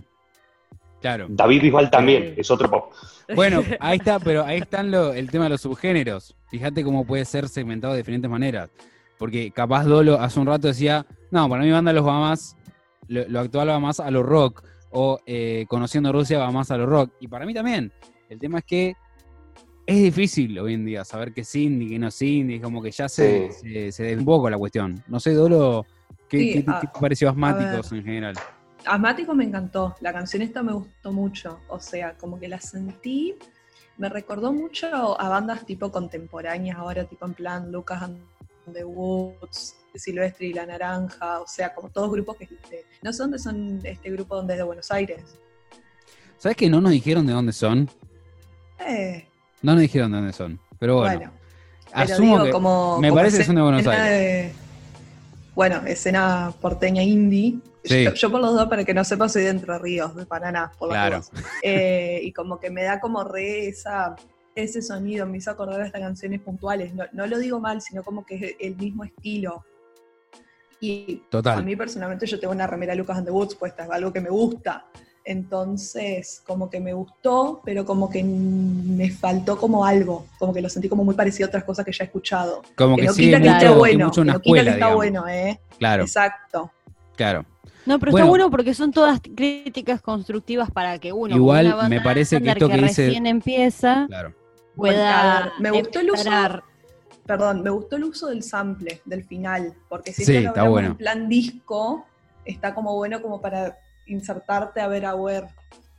Claro. David Bisbal también, es otro pop. Bueno, ahí está, pero ahí están lo- el tema de los subgéneros. Fíjate cómo puede ser segmentado de diferentes maneras. Porque capaz Dolo hace un rato decía, no, para mi banda los va más, lo, lo actual va más a lo rock. O eh, conociendo Rusia va más a lo rock. Y para mí también. El tema es que es difícil hoy en día saber qué es indie, qué no es indie. Como que ya se, Sí. se, poco la cuestión. No sé, Dolo, ¿qué, Sí, qué te- a- qué te pareció asmáticos en general? Asmático me encantó, la canción esta me gustó mucho, o sea, como que la sentí, me recordó mucho a bandas tipo contemporáneas ahora, tipo en plan Lucas and the Woods, Silvestre y La Naranja, o sea, como todos grupos que, este, no sé dónde son este grupo donde es de Buenos Aires. ¿Sabes que no nos dijeron de dónde son? Eh, No nos dijeron de dónde son. Pero bueno. bueno, pero asumo digo, que como, me como parece que son de Buenos Aires. de- bueno, escena porteña indie. Sí. Yo, yo por los dos, para que no sepa, soy de Entre Ríos, de Paraná, por Claro. dos. (laughs) Eh, y como que me da como re esa, ese sonido, me hizo acordar a estas canciones puntuales. No, no lo digo mal, sino como que es el mismo estilo. Y Total. a mí personalmente yo tengo una remera Lucas and the Woods puesta, es algo que me gusta. Entonces, como que me gustó, pero como que me faltó como algo, como que lo sentí como muy parecido a otras cosas que ya he escuchado. Como Que que no sigue quita que mucho, esté bueno, que no quita que escuela, está digamos. bueno, ¿eh? Claro, Exacto. claro. No, pero Bueno. está bueno porque son todas críticas constructivas para que uno, Igual una banda me parece que esto que dice- recién empieza, Claro. Pueda me gustó el uso-. Perdón, me gustó el uso del sample, del final, porque si Sí, esto está bueno. en plan disco, está como bueno como para insertarte a ver a ver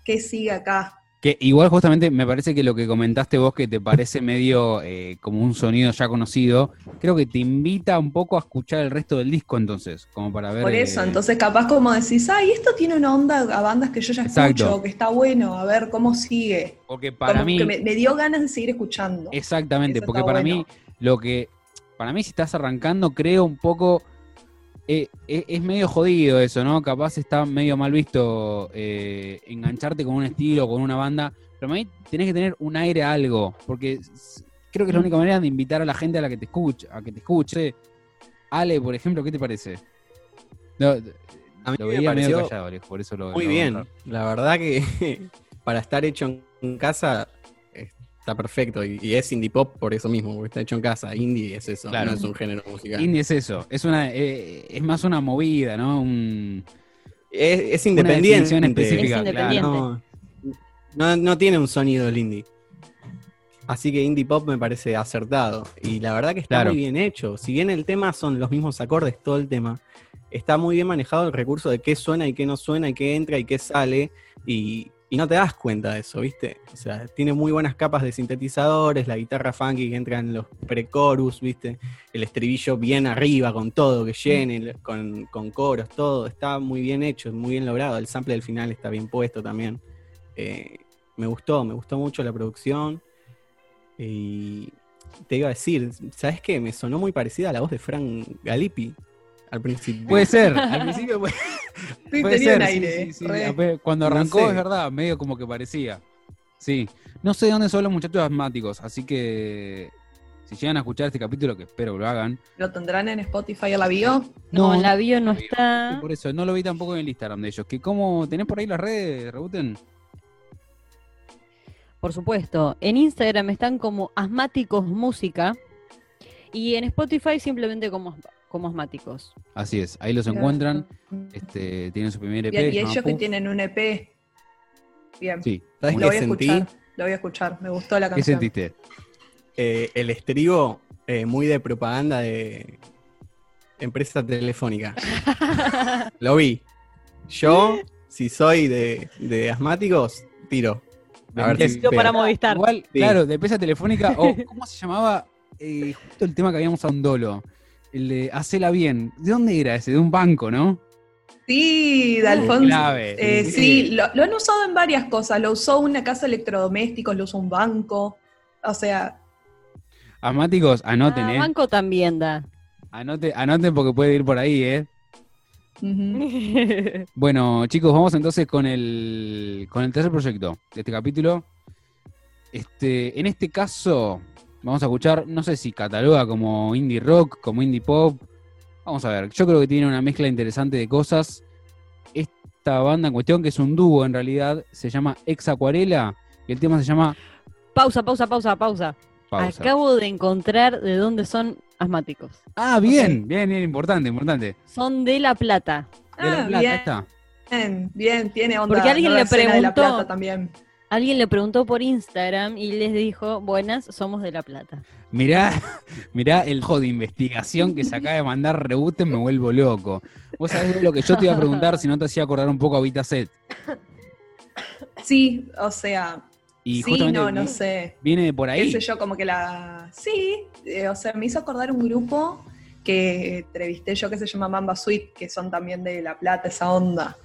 qué sigue acá. Que igual justamente me parece que lo que comentaste vos que te parece medio eh, como un sonido ya conocido, creo que te invita un poco a escuchar el resto del disco entonces, como para ver... Por eso, eh, entonces capaz como decís, ay, esto tiene una onda a bandas que yo ya Exacto. escucho, que está bueno, a ver cómo sigue. Porque para como mí... que me, me dio ganas de seguir escuchando. Exactamente, Eso porque para bueno. mí, lo que. Para mí, si estás arrancando, creo un poco. Eh, eh, es medio jodido eso, ¿no? Capaz está medio mal visto eh, engancharte con un estilo, con una banda. Pero mí tenés que tener un aire a algo. Porque creo que es la única manera de invitar a la gente a la que te escuche, a que te escuche. Ale, por ejemplo, ¿qué te parece? No, A mí lo me veía medio pareció callado, Alex, por eso lo Muy lo- bien, la verdad que (laughs) para estar hecho en casa, está perfecto. Y, y es indie pop por eso mismo, porque está hecho en casa. Indie es eso, Claro. no es un género musical. Indie es eso, es una eh, es más una movida, ¿no? Un, es, independiente. específica, Es independiente. No, no, no tiene un sonido el indie. Así que indie pop me parece acertado. Y la verdad que está Claro. muy bien hecho. Si bien el tema son los mismos acordes todo el tema, está muy bien manejado el recurso de qué suena y qué no suena y qué entra y qué sale. Y, y no te das cuenta de eso, ¿viste? O sea, tiene muy buenas capas de sintetizadores, la guitarra funky que entra en los pre-chorus, ¿viste? El estribillo bien arriba con todo, que llene, con, con coros, todo. Está muy bien hecho, muy bien logrado. El sample del final está bien puesto también. Eh, me gustó, me gustó mucho la producción. Y te iba a decir, ¿sabes qué? Me sonó muy parecida a la voz de Frank Galippi al principio. puede ser, (laughs) al principio puede, (laughs) Sí, puede tenía ser, un aire. sí, sí, Cuando No arrancó, sé. es verdad, medio como que parecía. Sí. No sé de dónde son los muchachos asmáticos, así que si llegan a escuchar este capítulo, que espero que lo hagan. ¿Lo tendrán en Spotify a la bio? No, No, la bio no está. Por eso, no lo vi tampoco en el Instagram de ellos. Que cómo, ¿Tenés por ahí las redes, Rebuten? Por supuesto. En Instagram están como Asmáticos Música. Y en Spotify simplemente como, como Asmáticos. Así es, ahí los encuentran. Este, tienen su primer EP. Bien, y ellos que tienen un EP. Bien, Sí. ¿Sabes lo qué voy a sentí? escuchar. Lo voy a escuchar. Me gustó la ¿Qué canción. sentiste? Eh, el estribo eh, muy de propaganda de empresa telefónica. (laughs) Lo vi. Yo, si soy de, de asmáticos, tiro. A ver si para Movistar. Igual, Sí. claro, de pesa telefónica, o ¿cómo se llamaba? Eh, justo el tema que habíamos a un dolo. El de Hacela bien. ¿De dónde era ese? De un banco, ¿no? Sí, de Uh, Alfonso. clave. Eh, Sí. sí, lo, lo han usado en varias cosas. Lo usó una casa de electrodomésticos, lo usó un banco. O sea, Asmáticos, anoten, Ah, ¿eh? Banco también da. Anoten, anoten porque puede ir por ahí, ¿eh? (laughs) Bueno, chicos, vamos entonces con el, con el tercer proyecto de este capítulo. Este, en este caso, vamos a escuchar, no sé si cataloga como indie rock, como indie pop. Vamos a ver, yo creo que tiene una mezcla interesante de cosas. Esta banda en cuestión, que es un dúo en realidad, se llama Ex Acuarela y el tema se llama pausa, pausa, pausa, pausa. Pausa. Acabo de encontrar de dónde son asmáticos. Ah, bien, bien, bien, importante, importante. Son de La Plata. De La Ah, Plata, bien. está. bien, bien, tiene onda. Porque alguien le escena de La preguntó- Plata también. Alguien le preguntó por Instagram y les dijo, buenas, somos de La Plata. Mirá, (laughs) mirá el ojo de investigación que se acaba de mandar Rebuten, me vuelvo loco. Vos sabés lo que yo te iba a preguntar si no te hacía acordar un poco a Vitaset. Sí, o sea, Y sí, no, no sé. viene de por qué ahí. sé yo, como que la... Sí, eh, o sea, me hizo acordar un grupo que entrevisté yo que se llama Mamba Sweet, que son también de La Plata, esa onda.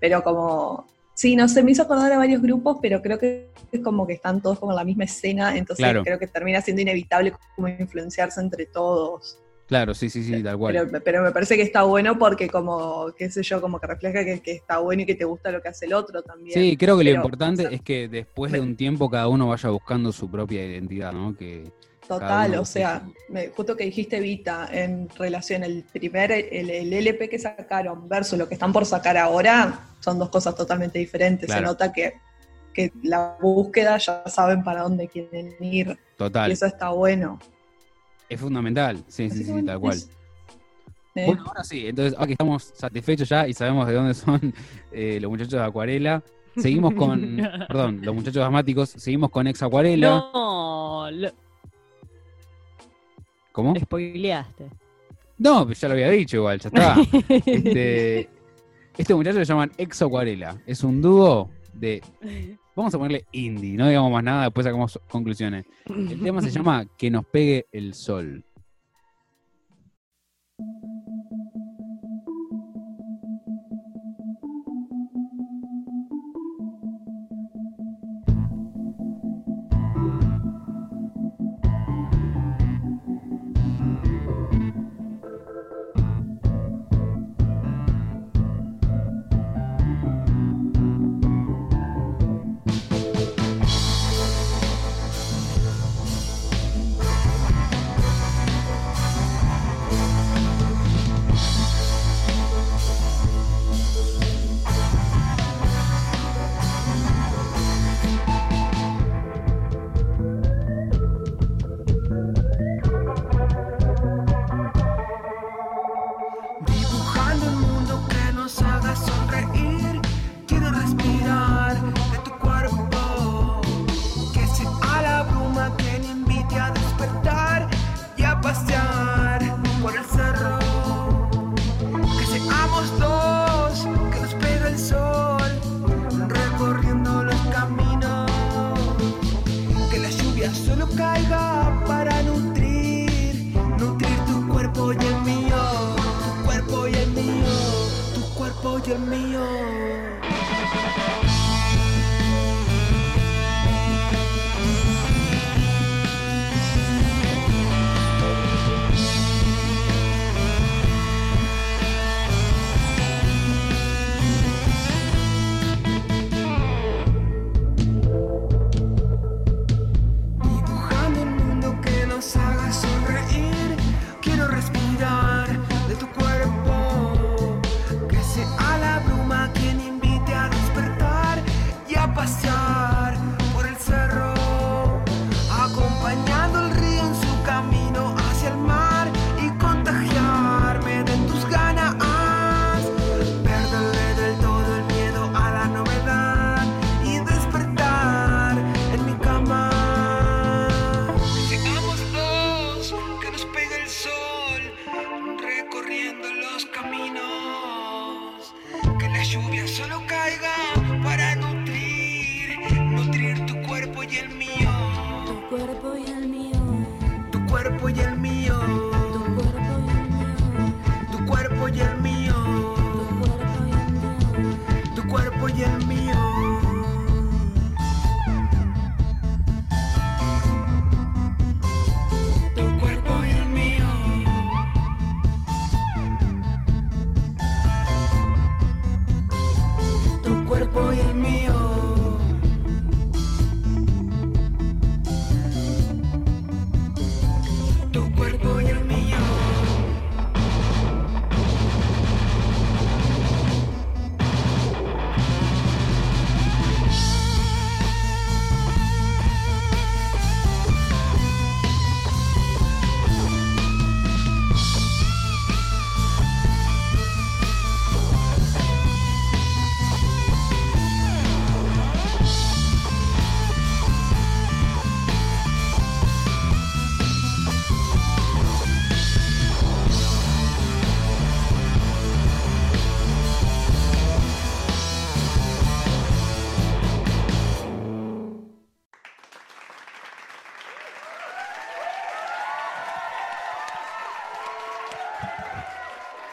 Pero como... Sí, no sé, me hizo acordar a varios grupos, pero creo que es como que están todos como en la misma escena, entonces Claro. creo que termina siendo inevitable como influenciarse entre todos. Claro, sí, sí, sí, tal cual. Pero, pero me parece que está bueno porque como, qué sé yo, como que refleja que, que está bueno y que te gusta lo que hace el otro también. Sí, creo que lo importante o sea, es que después de un tiempo cada uno vaya buscando su propia identidad, ¿no? Que Total, o sea, me- justo que dijiste Vita en relación el primer, el, el LP que sacaron versus lo que están por sacar ahora, son dos cosas totalmente diferentes. Claro. Se nota que, que la búsqueda ya saben para dónde quieren ir total, y eso está bueno. es fundamental. Sí, Así sí, sí, bueno, tal cual. eso. Eh, Bueno, ahora sí, entonces, que estamos satisfechos ya y sabemos de dónde son (laughs) eh, los muchachos de Acuarela, seguimos con, (laughs) perdón, los muchachos asmáticos, seguimos con Ex Acuarela. No, lo ¿Cómo? spoileaste. No, pues ya lo había dicho igual, ya está. (laughs) Este, este muchacho se llaman Ex Acuarela. Es un dúo de. Vamos a ponerle indie, no digamos más nada, después sacamos conclusiones. El tema se llama Que nos pegue el sol.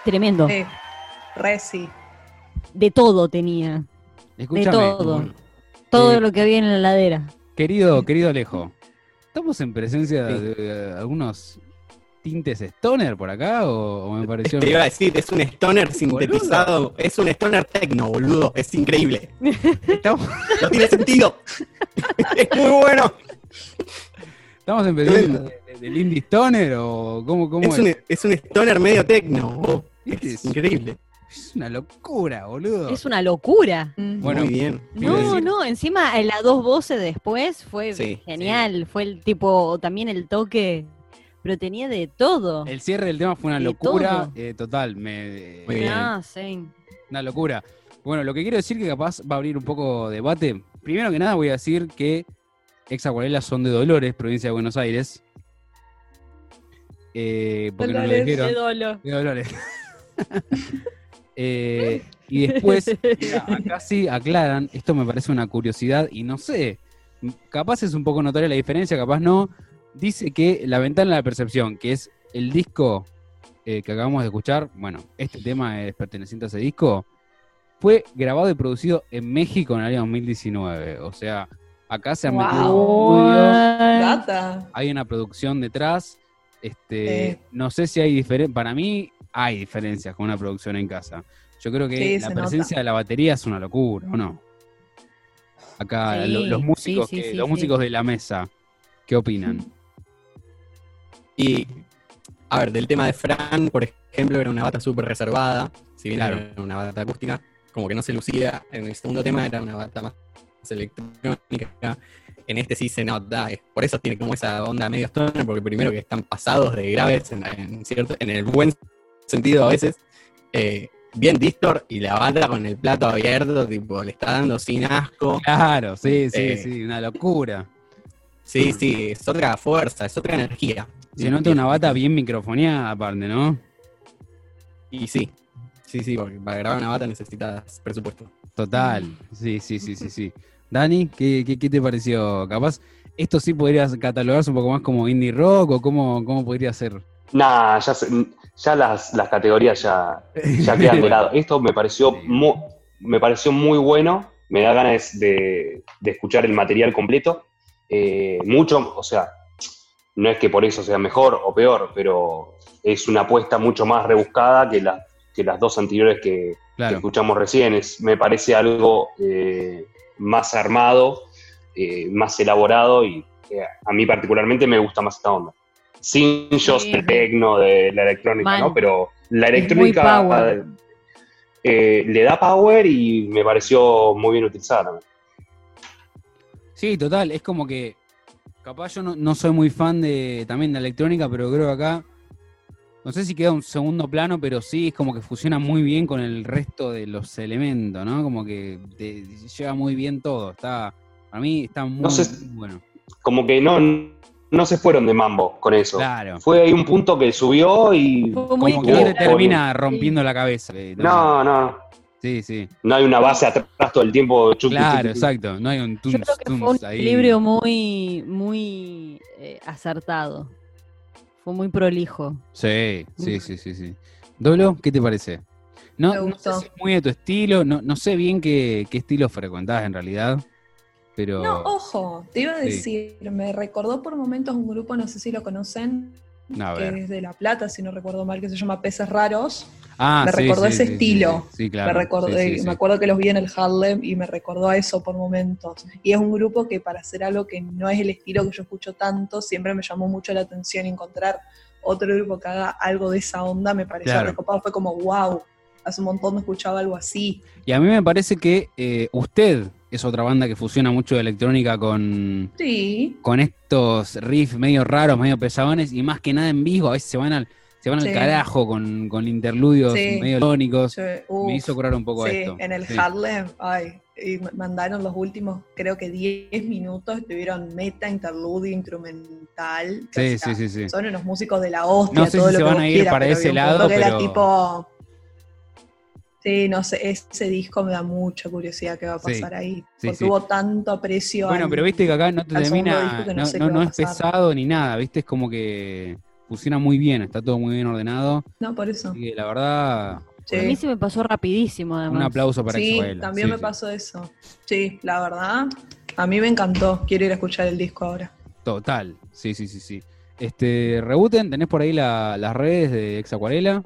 Tremendo. Sí, re sí. De todo tenía. Escúchame, todo. Todo Eh, lo que había en la heladera. Querido, querido Alejo, ¿estamos en presencia de, algunos tintes stoner por acá o, o me pareció... Te iba a decir, es un stoner sintetizado, es un stoner techno, boludo, es increíble. (laughs) Estamos, No tiene sentido. (laughs) es muy bueno. estamos en presencia de- de- del indie stoner o cómo, cómo Es un, es un stoner medio techno. Es increíble. Es una locura, boludo. Es una locura. Bueno, muy bien. No, no, encima en las dos voces después fue Sí, genial. Fue el tipo, también el toque, pero tenía de todo. El cierre del tema fue una De locura eh, total. Me, Muy bien. Ah, sí. Una locura. Bueno, lo que quiero decir que capaz va a abrir un poco de debate. Primero que nada voy a decir que Exacuarelas son de Dolores, provincia de Buenos Aires. Eh, porque no lo dijeron. Qué dolo. De Dolores. (laughs) (laughs) Eh, y después, mira, acá sí aclaran, esto me parece una curiosidad y no sé, capaz es un poco notoria la diferencia, capaz no. Dice que La Ventana de la Percepción, que es el disco eh, que acabamos de escuchar, bueno, este tema es perteneciente a ese disco, fue grabado y producido en México en el año 2019. O sea, acá se han metido Wow. estudios, Data. hay una producción detrás. Este, Sí. no sé si hay diferencias. Para mí hay diferencias con una producción en casa. Yo creo que Sí, la se presencia nota. de la batería es una locura, ¿o no? Acá Sí, lo- los músicos, sí, que- sí, los sí. músicos de la mesa, ¿qué opinan? Y, a ver, del tema de Fran, por ejemplo, era una bata súper reservada. Si bien Claro. era una bata acústica, como que no se lucía. En el segundo tema era una bata más electrónica. En este sí se nota. es- Por eso tiene como esa onda medio stoner, porque primero que están pasados de graves en, en cierto, en el buen sentido a veces. eh, bien distor y la bata con el plato abierto, tipo, le está dando sin asco. Claro, sí, sí, Eh, sí, una locura. Sí, sí, es otra fuerza, es otra energía. Se nota una bata bien microfoneada aparte, ¿no? Y sí, sí, sí, porque para grabar una bata necesitas presupuesto. Total, sí, sí, sí, sí, sí. Dani, ¿qué, qué, qué te pareció? Capaz, esto sí podrías catalogarse un poco más como indie rock o cómo, cómo podría ser. Nah, ya sé, ya las, las categorías ya, ya (laughs) quedan de lado. Esto me pareció, Sí. mu- me pareció muy bueno, me da ganas de, de escuchar el material completo. Eh, mucho, o sea, no es que por eso sea mejor o peor, pero es una apuesta mucho más rebuscada que, la- que las dos anteriores que, escuchamos recién. Es, me parece algo eh, más armado, eh, más elaborado y eh, a mí particularmente me gusta más esta onda. Sin yo Sí. el tecno de la electrónica. ¿no? Pero la electrónica power. eh, le da power y me pareció muy bien utilizada. Sí, total, es como que capaz yo no, no soy muy fan de también de la electrónica, pero creo que acá no sé si queda un segundo plano, pero sí es como que funciona muy bien con el resto de los elementos, ¿no? Como que te- lleva muy bien todo, está para mí está muy, No sé- muy bueno. Como que no, no se fueron de mambo con eso. Claro. Fue ahí un punto que subió y... Fue muy Como que no te termina rompiendo la cabeza. eh, No, no, Sí, sí. no hay una base atrás todo el tiempo. Claro, exacto. No hay un Yo creo que tuns fue un ahí. equilibrio muy, muy eh, acertado. Fue muy prolijo. Sí, sí, sí, sí, sí. Dolo, ¿qué te parece? No, Me no sé gustó. si es muy de tu estilo, no, no sé bien qué, qué estilo frecuentás en realidad, pero... No, ojo, te iba a Sí. decir, me recordó por momentos un grupo, no sé si lo conocen, a que es de La Plata, si no recuerdo mal, que se llama Peces Raros. Ah, me sí, recordó sí, ese estilo. Sí, claro. me, recordé, sí. me acuerdo que los vi en el Harlem y me recordó a eso por momentos. Y es un grupo que para hacer algo que no es el estilo que yo escucho tanto, siempre me llamó mucho la atención encontrar otro grupo que haga algo de esa onda, me pareció Claro. recopado, fue como wow, hace un montón no escuchaba algo así. Y a mí me parece que eh, usted es otra banda que fusiona mucho de electrónica con, Sí, con estos riffs medio raros, medio pesadones, y más que nada en vivo, a veces se van al, se van al carajo con, con interludios Sí. medio tónicos. yo- Me hizo curar un poco Sí, esto. en el. Harlem, ay, y mandaron los últimos, creo que 10 minutos, tuvieron meta, interludio, instrumental. Sí, o sea, sí, sí, sí. Son unos músicos de la hostia, No sé todo si lo se van a ir quieras, para ese lado, pero- era tipo... Sí, no sé, ese disco me da mucha curiosidad qué va a Sí, pasar ahí. sí, porque sí. hubo tanto aprecio. Bueno, al- pero viste que acá no te termina, no no, sé es pesado ni nada, viste, es como que funciona muy bien, está todo muy bien ordenado. No, por eso. La verdad, Sí. A mí se me pasó rapidísimo, además. un aplauso para Sí, Isabela. también Sí, me sí. pasó eso. Sí, la verdad, a mí me encantó. Quiero ir a escuchar el disco ahora. Total, sí, sí, sí, sí. Este, Rebuten, ¿tenés por ahí la- las redes de Exacuarela?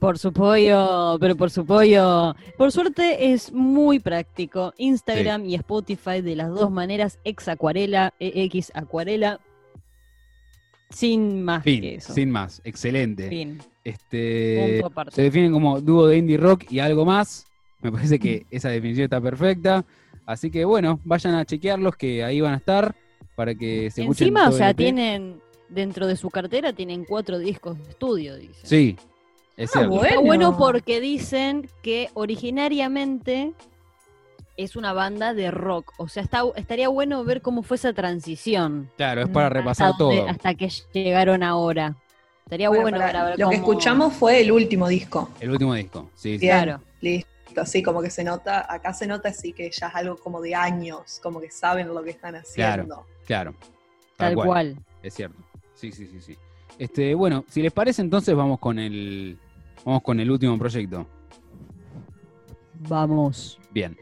Por su pollo, pero por su pollo. Por suerte es muy práctico. Instagram y Spotify de las dos maneras, ex acuarela, EX acuarela. Sin más Fin, que eso. sin más, excelente. Fin. Este, se definen como dúo de indie rock y algo más. Me parece que esa definición está perfecta. Así que bueno, vayan a chequearlos que ahí van a estar para que se escuchen. Encima, o sea, tienen, dentro de su cartera tienen cuatro discos de estudio, dicen. Sí, es Ah, bueno. Está bueno porque dicen que originariamente es una banda de rock. O sea, está, estaría bueno ver cómo fue esa transición. Claro, es para repasar todo. Hasta que llegaron ahora. Estaría bueno, Bueno, ver, pará, a ver lo que escuchamos fue el último disco. El último disco. Sí, sí. Bien, Claro. listo, sí, como que se nota, acá se nota así que ya es algo como de años, como que saben lo que están haciendo. Claro. Tal cual. Es cierto. Sí, sí, sí, sí. Este, bueno, si les parece, entonces vamos con el. Vamos con el último proyecto. Vamos. Bien.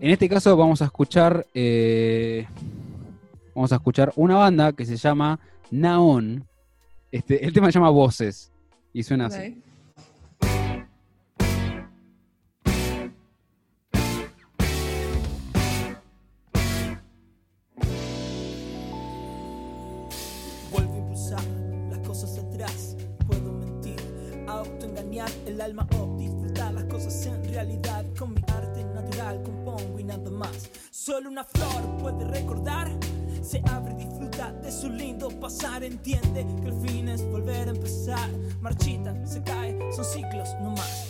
En este caso vamos a escuchar. eh, vamos a escuchar una banda que se llama Naon. Este, el tema se llama Voces. Y suena así. Una flor puede recordar. Se abre y disfruta de su lindo pasar. Entiende que el fin es volver a empezar. Marchita, se cae, son ciclos no más.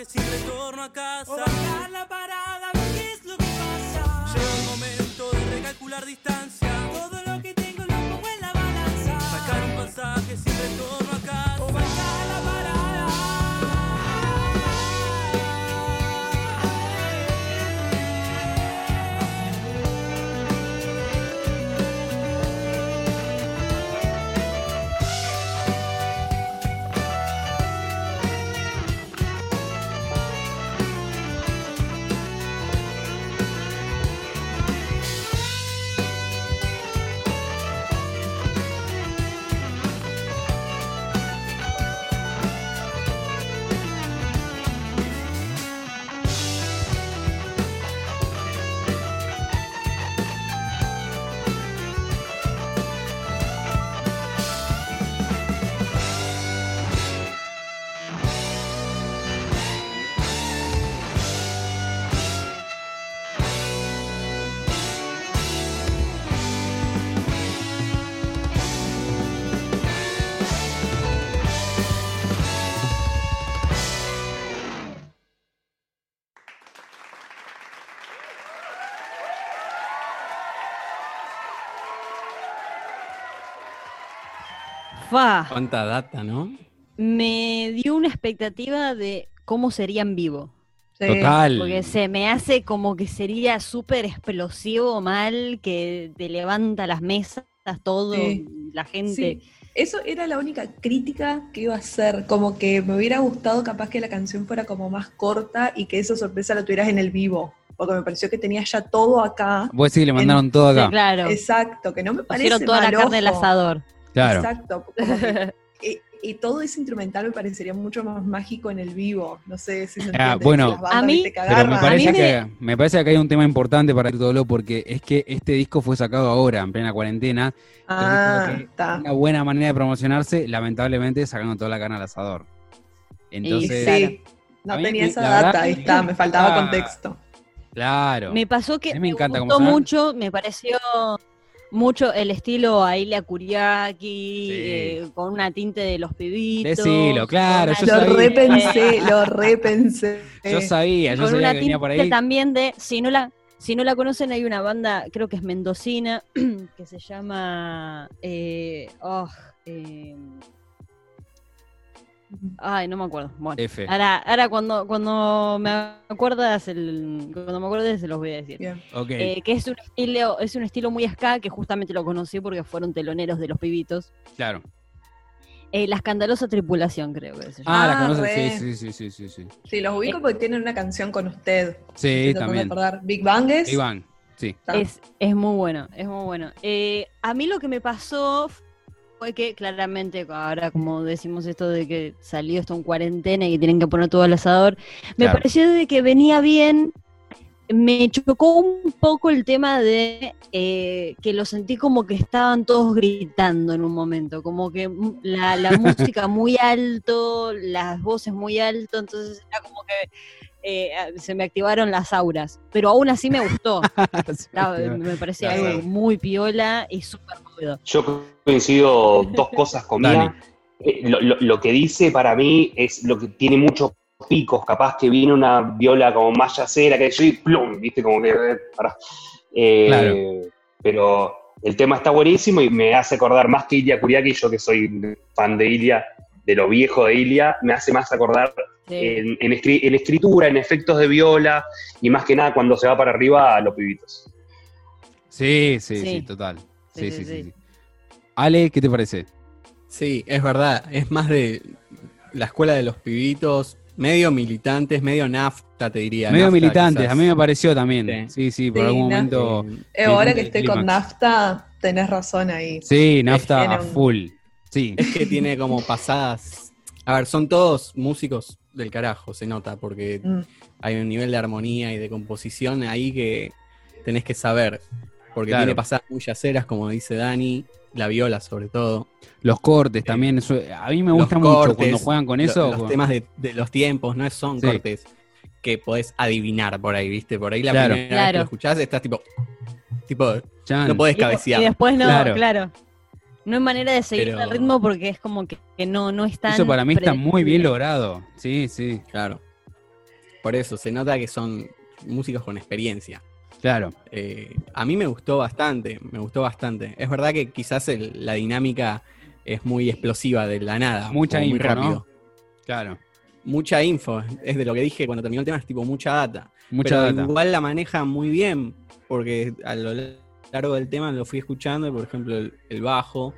pasaje sin retorno a casa. O bajar la parada, ver qué es lo que pasa. Llega el momento de recalcular distancia. Todo lo que tengo lo pongo en la balanza. Sacar un pasaje sin retorno a casa. Cuánta data, ¿no? me dio una expectativa de cómo sería en vivo. Sí. Total. Porque se me hace como que sería súper explosivo mal, que te levanta las mesas, todo, Sí. la gente. Sí. Eso era la única crítica que iba a hacer, como que me hubiera gustado capaz que la canción fuera como más corta y que esa sorpresa la tuvieras en el vivo, porque me pareció que tenía ya todo acá. Vos decís que le mandaron todo Sí, acá. claro. Exacto, que no me parece Pusieron toda la carne del asador. Claro. Exacto. que- y, (laughs) y todo ese instrumental me parecería mucho más mágico en el vivo. No sé si se Ah, bueno, a mí- Pero me parece, A mí que, me parece que acá hay un tema importante para todo porque es que este disco fue sacado ahora, en plena cuarentena. Ah, está. Una buena manera de promocionarse, lamentablemente, sacando toda la carne al asador. Y Entonces, sí, no tenía me- esa data, ahí me está, me faltaba gusta- contexto. claro. Me pasó que A mí me me, encanta cómo gustó mucho, me pareció mucho el estilo Ailia Kuriaki, Sí. eh, con una tinte de los pibitos. Decilo, claro, yo Lo repensé, (laughs) lo repensé. Yo sabía, yo con sabía una que venía por ahí. también de, si no la, si no la conocen, hay una banda, creo que es mendocina, (clears throat) que se llama eh, oh, eh, ay, no me acuerdo. Bueno, F. ahora, ahora cuando, cuando me acuerdas el, cuando me acuerdes se los voy a decir. Bien. Ok. Eh, que es un estilo, es un estilo muy ska, que justamente lo conocí porque fueron teloneros de los pibitos. claro. Eh, la escandalosa tripulación, creo que se llama. Ah, la Ah, conoces. Sí, sí, sí, sí, sí, sí. Sí, los ubico porque tienen una canción con usted. Sí, Estoy tratando de también. acordar. Big. Iván, sí. Ah. Es, es muy bueno, es muy bueno. Eh, a mí lo que me pasó fue que claramente, ahora como decimos esto de que salió esto en cuarentena y tienen que poner todo al asador, me Claro. pareció de que venía bien. Me chocó un poco el tema de eh, que lo sentí como que estaban todos gritando en un momento, como que la, la (laughs) música muy alto, las voces muy alto, entonces era como que eh, se me activaron las auras, pero aún así me gustó. (laughs) Me parecía algo muy piola y súper movido. Yo coincido dos cosas con Dani. Eh, Lo, lo- lo que dice para mí es lo que tiene mucho picos, capaz que viene una viola como más yacera, que yo y plum, viste, como que. eh. Eh, Claro. Pero el tema está buenísimo y me hace acordar más que Ilia Kuriaki, yo que soy fan de Ilia, de lo viejo de Ilia, me hace más acordar Sí. en, en escri- en escritura, en efectos de viola y más que nada cuando se va para arriba a los pibitos. Sí, sí, sí, Sí. total. Sí, Sí, sí. Ale, ¿qué te parece? Sí, es verdad. Es más de la escuela de los pibitos, medio militantes, medio nafta, te diría. Medio nafta, militantes, quizás. a mí me pareció también. Sí, Sí. sí, por Sí, algún momento. Eh, Eh, ahora que estoy con nafta, tenés razón ahí. Sí, nafta a full. Sí, Es que tiene como pasadas. A ver, son todos músicos del carajo, se nota, porque Mm. hay un nivel de armonía y de composición ahí que tenés que saber. Porque Claro. tiene pasadas muy yaceras, como dice Dani, la viola sobre todo. los cortes también. eso- a mí me Los gusta mucho cortes, cuando juegan con lo- eso. Los con- temas de, de los tiempos, no son Sí. cortes que podés adivinar por ahí, ¿viste? Por ahí la Claro. primera vez que Claro. lo escuchás estás tipo. Tipo, Chan. no podés Y, y cabecear. después no, Claro. claro. No hay manera de seguir Pero- el ritmo porque es como que, que no, no es tan Eso para mí está muy bien logrado. Sí, sí, Claro. Por eso, se nota que son músicos con experiencia. Claro. Eh, a mí me gustó bastante, me gustó bastante. Es verdad que quizás el- la dinámica es muy explosiva de la nada. Mucha muy info, ¿no? rápido. Claro. Mucha info, es de lo que dije cuando terminó el tema, es tipo mucha data. Mucha Pero data. igual la maneja muy bien, porque a lo largo del tema lo fui escuchando, por ejemplo el, el bajo,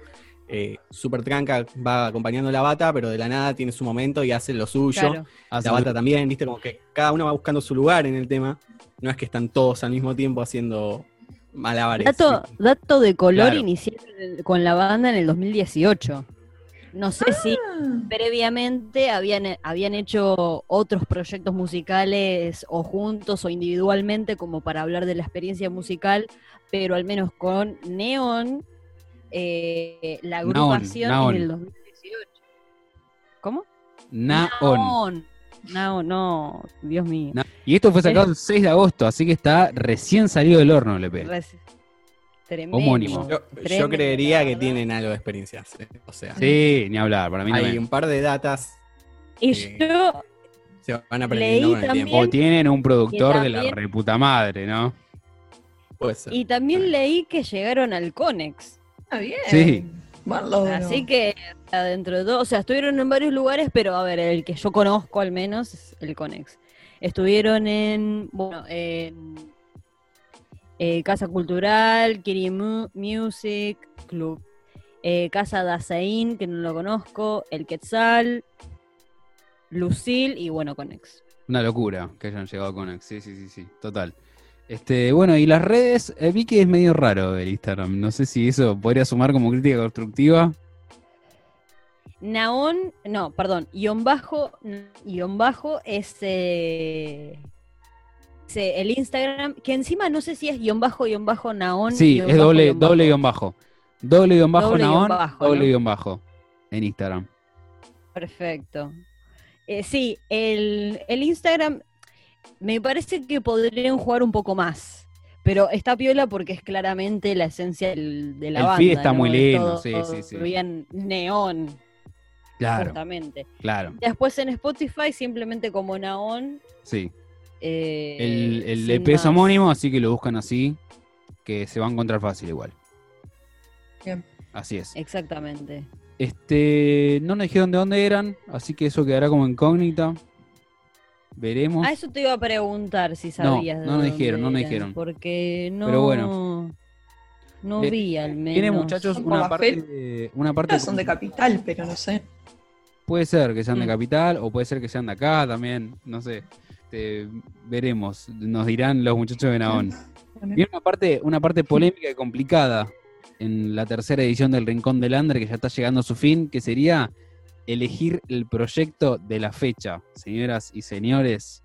eh, super tranca, va acompañando la bata, pero de la nada tiene su momento y hace lo suyo. Claro. La bata también, viste, como que cada uno va buscando su lugar en el tema. No es que están todos al mismo tiempo haciendo malabares. Dato, dato de color Claro. iniciaron con la banda en el 2018. No sé si previamente habían, habían hecho otros proyectos musicales o juntos o individualmente como para hablar de la experiencia musical, pero al menos con Neon, eh, la agrupación Naon. en el 2018. ¿Cómo? Naon. Naon. No, Dios mío. Na- Y esto fue sacado el 6 de agosto, así que está recién salido del horno, LP. Tremendo. Homónimo. Yo, creería que tienen algo de experiencia. sí. O sea, Sí, ni hablar, para mí hay también. un par de datas Y yo se van aprendiendo Leí con el también- tiempo. O tienen un productor de la reputa madre, ¿no? Puede ser. Y también leí que llegaron al Conex. Ah, bien. Sí. Así que adentro de todo, o sea, estuvieron en varios lugares, pero a ver, el que yo conozco al menos es el Conex. Estuvieron en, bueno, en eh, Casa Cultural, Kiri Mu- Music Club, eh, Casa Dazaín, que no lo conozco, El Quetzal, Lucil y bueno, Conex. Una locura que hayan llegado con Ex. Sí, sí, sí, sí, total. Este, bueno, y las redes, eh, vi que es medio raro el Instagram. No sé si eso podría sumar como crítica constructiva. Naón, no, perdón, guion bajo, guion bajo es eh, es, eh, el Instagram, que encima no sé si es guion bajo, guion bajo, Naón. Sí, guion es bajo, doble, guion doble guion bajo. Doble guion bajo Doble guion Naón, bajo, doble ¿no? guion bajo en Instagram. Perfecto. Eh, sí, el, el Instagram me parece que podrían jugar un poco más. Pero está piola porque es claramente la esencia del- de la El banda. feed está ¿no? muy lindo, todo- sí, sí, sí. Bien neón, Claro, justamente. claro, Después en Spotify simplemente como Naón. sí. eh, El, el EP es homónimo, así que lo buscan así, que se va a encontrar fácil igual. Bien. Así es. Exactamente. Este, no nos dijeron de dónde eran, así que eso quedará como incógnita. Veremos. Ah, eso te iba a preguntar si sabías. de no nos dónde dijeron, no nos eran, dijeron. Porque no. Pero bueno. No Eh, vi al menos. Tiene muchachos una parte, de- una parte son de capital, pero no sé. Puede ser que sean de Mm. capital o puede ser que sean de acá también, no sé. Este, veremos, nos dirán los muchachos de Naón. Viene una parte, una parte polémica y complicada en la tercera edición del Rincón del Andre, que ya está llegando a su fin, que sería elegir el proyecto de la fecha, señoras y señores.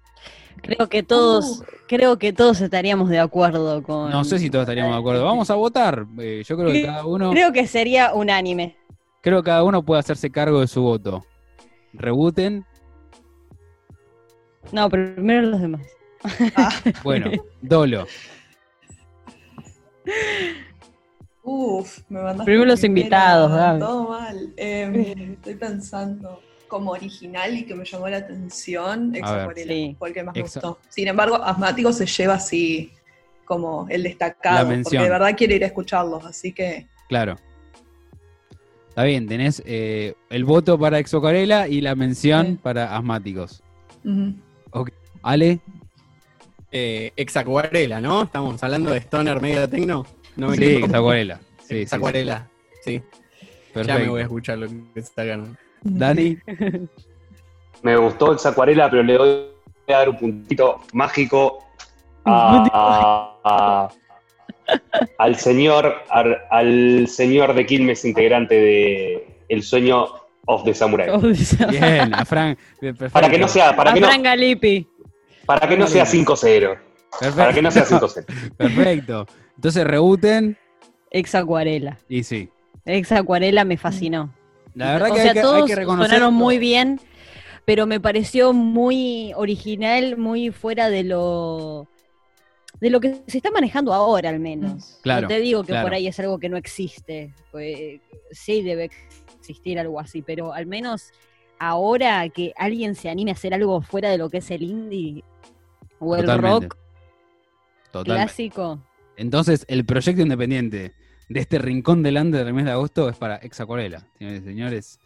Creo que todos, creo que todos estaríamos de acuerdo con. No sé si todos estaríamos de acuerdo. Vamos a votar. Eh, yo creo que cada uno, Creo que sería unánime. creo que cada uno puede hacerse cargo de su voto. Rebuten. No, pero primero los demás. Bueno, (laughs) Dolo. Uf, me mandaste Primero los primera, invitados, Gaby. Todo mal. Eh, estoy pensando. como original y que me llamó la atención. Exacuarela, Sí. fue el que más me Exa- gustó. Sin embargo, Asmático se lleva así como el La destacado, porque mención. de verdad quiero ir a escucharlos, así que Claro. Está bien, tenés eh, el voto para Exocarela y la mención Sí. para asmáticos. ujú. Ale, Eh, Exacuarela, ¿no? Estamos hablando de Stoner medio tecno. No me sí, equivoco. Exocarela. Sí, sí, sí. Exacuarela. Sí, ya me voy a escuchar lo que está ganando. Dani, (laughs) Me gustó esa acuarela, pero le voy a dar un puntito mágico a- (laughs) a- al señor al, al señor de Quilmes, integrante de El sueño of the Samurai. bien, a Fran. perfecto. Para que no sea, para a que no, Fran Galipi. para que no sea 5-0. Para que no sea 5-0. Perfecto. Entonces rebuten Ex Acuarela. y sí. Ex Acuarela me fascinó. La verdad o que, sea, hay que, hay todos que reconocer. sonaron muy bien, pero me pareció muy original, muy fuera de lo de lo que se está manejando ahora al menos. Claro, no te digo que claro. por ahí es algo que no existe, pues, sí debe existir algo así, pero al menos ahora que alguien se anime a hacer algo fuera de lo que es el indie o el Totalmente. rock Totalmente. clásico. Entonces, el proyecto independiente de este rincón del del mes de agosto es para Exacorela, señores y señores.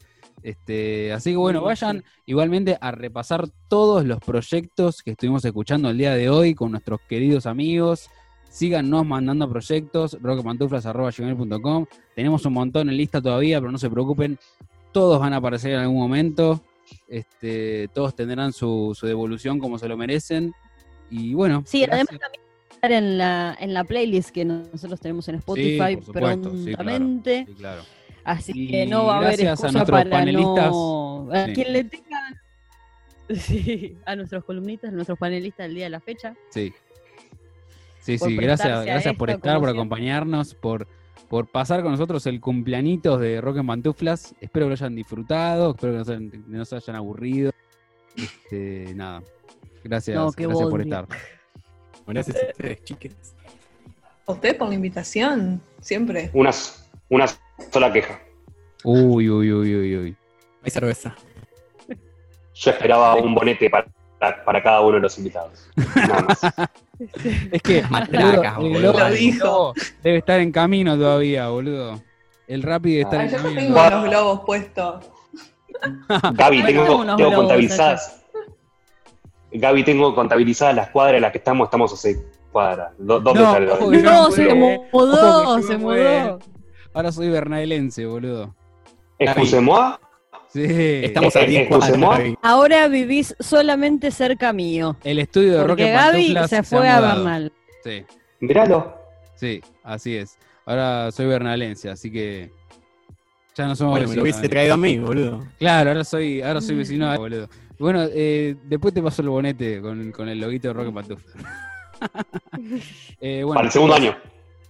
Este, así que bueno, vayan igualmente a repasar todos los proyectos que estuvimos escuchando el día de hoy con nuestros queridos amigos. Síganos mandando proyectos, rockpantuflas.com. Tenemos un montón en lista todavía, pero no se preocupen, todos van a aparecer en algún momento. Este, todos tendrán su, su devolución como se lo merecen. Y bueno, Sí, gracias. además también estar en la, en la playlist que nosotros tenemos en Spotify supuesto, sí, claro. prontamente. Sí, claro. Así Y que no va a haber a excusa nuestros para panelistas. no... A quien le tenga... (laughs) Sí, a nuestros columnistas, a nuestros panelistas del día de la fecha. Sí. Sí, sí, gracias, a gracias por estar, por acompañarnos, por, por pasar con nosotros el cumpleañitos de Rock en Pantuflas. Espero que lo hayan disfrutado, espero que no se, no se hayan aburrido. Este, nada. Gracias, No, gracias por estar. (laughs) Gracias a ustedes, chiques. a usted por la invitación, siempre. Una, una sola queja. Uy, uy, uy, uy, uy. Hay cerveza. Yo esperaba un bonete para, para cada uno de los invitados. Nada más. (laughs) Es que Matracas, boludo, Lo dijo. debe estar en camino todavía, boludo. El rápido estar Ah, en yo camino. tengo los globos puestos. Gaby, tengo, tengo contabilizadas. Gaby, tengo contabilizadas las cuadras en las que estamos, estamos a seis cuadras. Do- ¿Dónde No, ojo, No, no, se mudó, Ojo, se mudó. (laughs) Ahora soy bernaelense, boludo. Excusez-moi. Sí. Estamos a Eh, 10 eh. Ahora vivís solamente cerca mío. El estudio de en Gaby se ha fue a mudado. Bernal. Sí, Míralo. sí, así es. Ahora soy bernalense, así que ya no somos Bueno, me lo vecinos, hubiese traído a mí, boludo. Claro, ahora soy, ahora soy vecino de boludo. Bueno, eh, después te paso el bonete con, con el loguito de Rock en Pantuflas. (laughs) Eh, bueno, para el segundo año.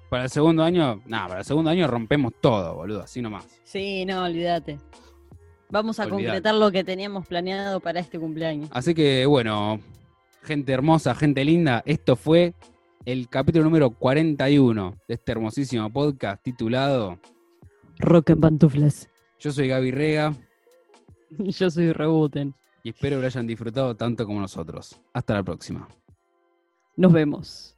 Para el segundo año, nada, para el segundo año rompemos todo, boludo, así nomás. Sí, no, olvídate. Vamos a Olvídate. concretar lo que teníamos planeado para este cumpleaños. Así que bueno, gente hermosa, gente linda, esto fue el capítulo número 41 de este hermosísimo podcast titulado Rock en pantuflas. Yo soy Gaby Rega (laughs) Yo soy Rebuten. Y espero que lo hayan disfrutado tanto como nosotros. Hasta la próxima. Nos vemos.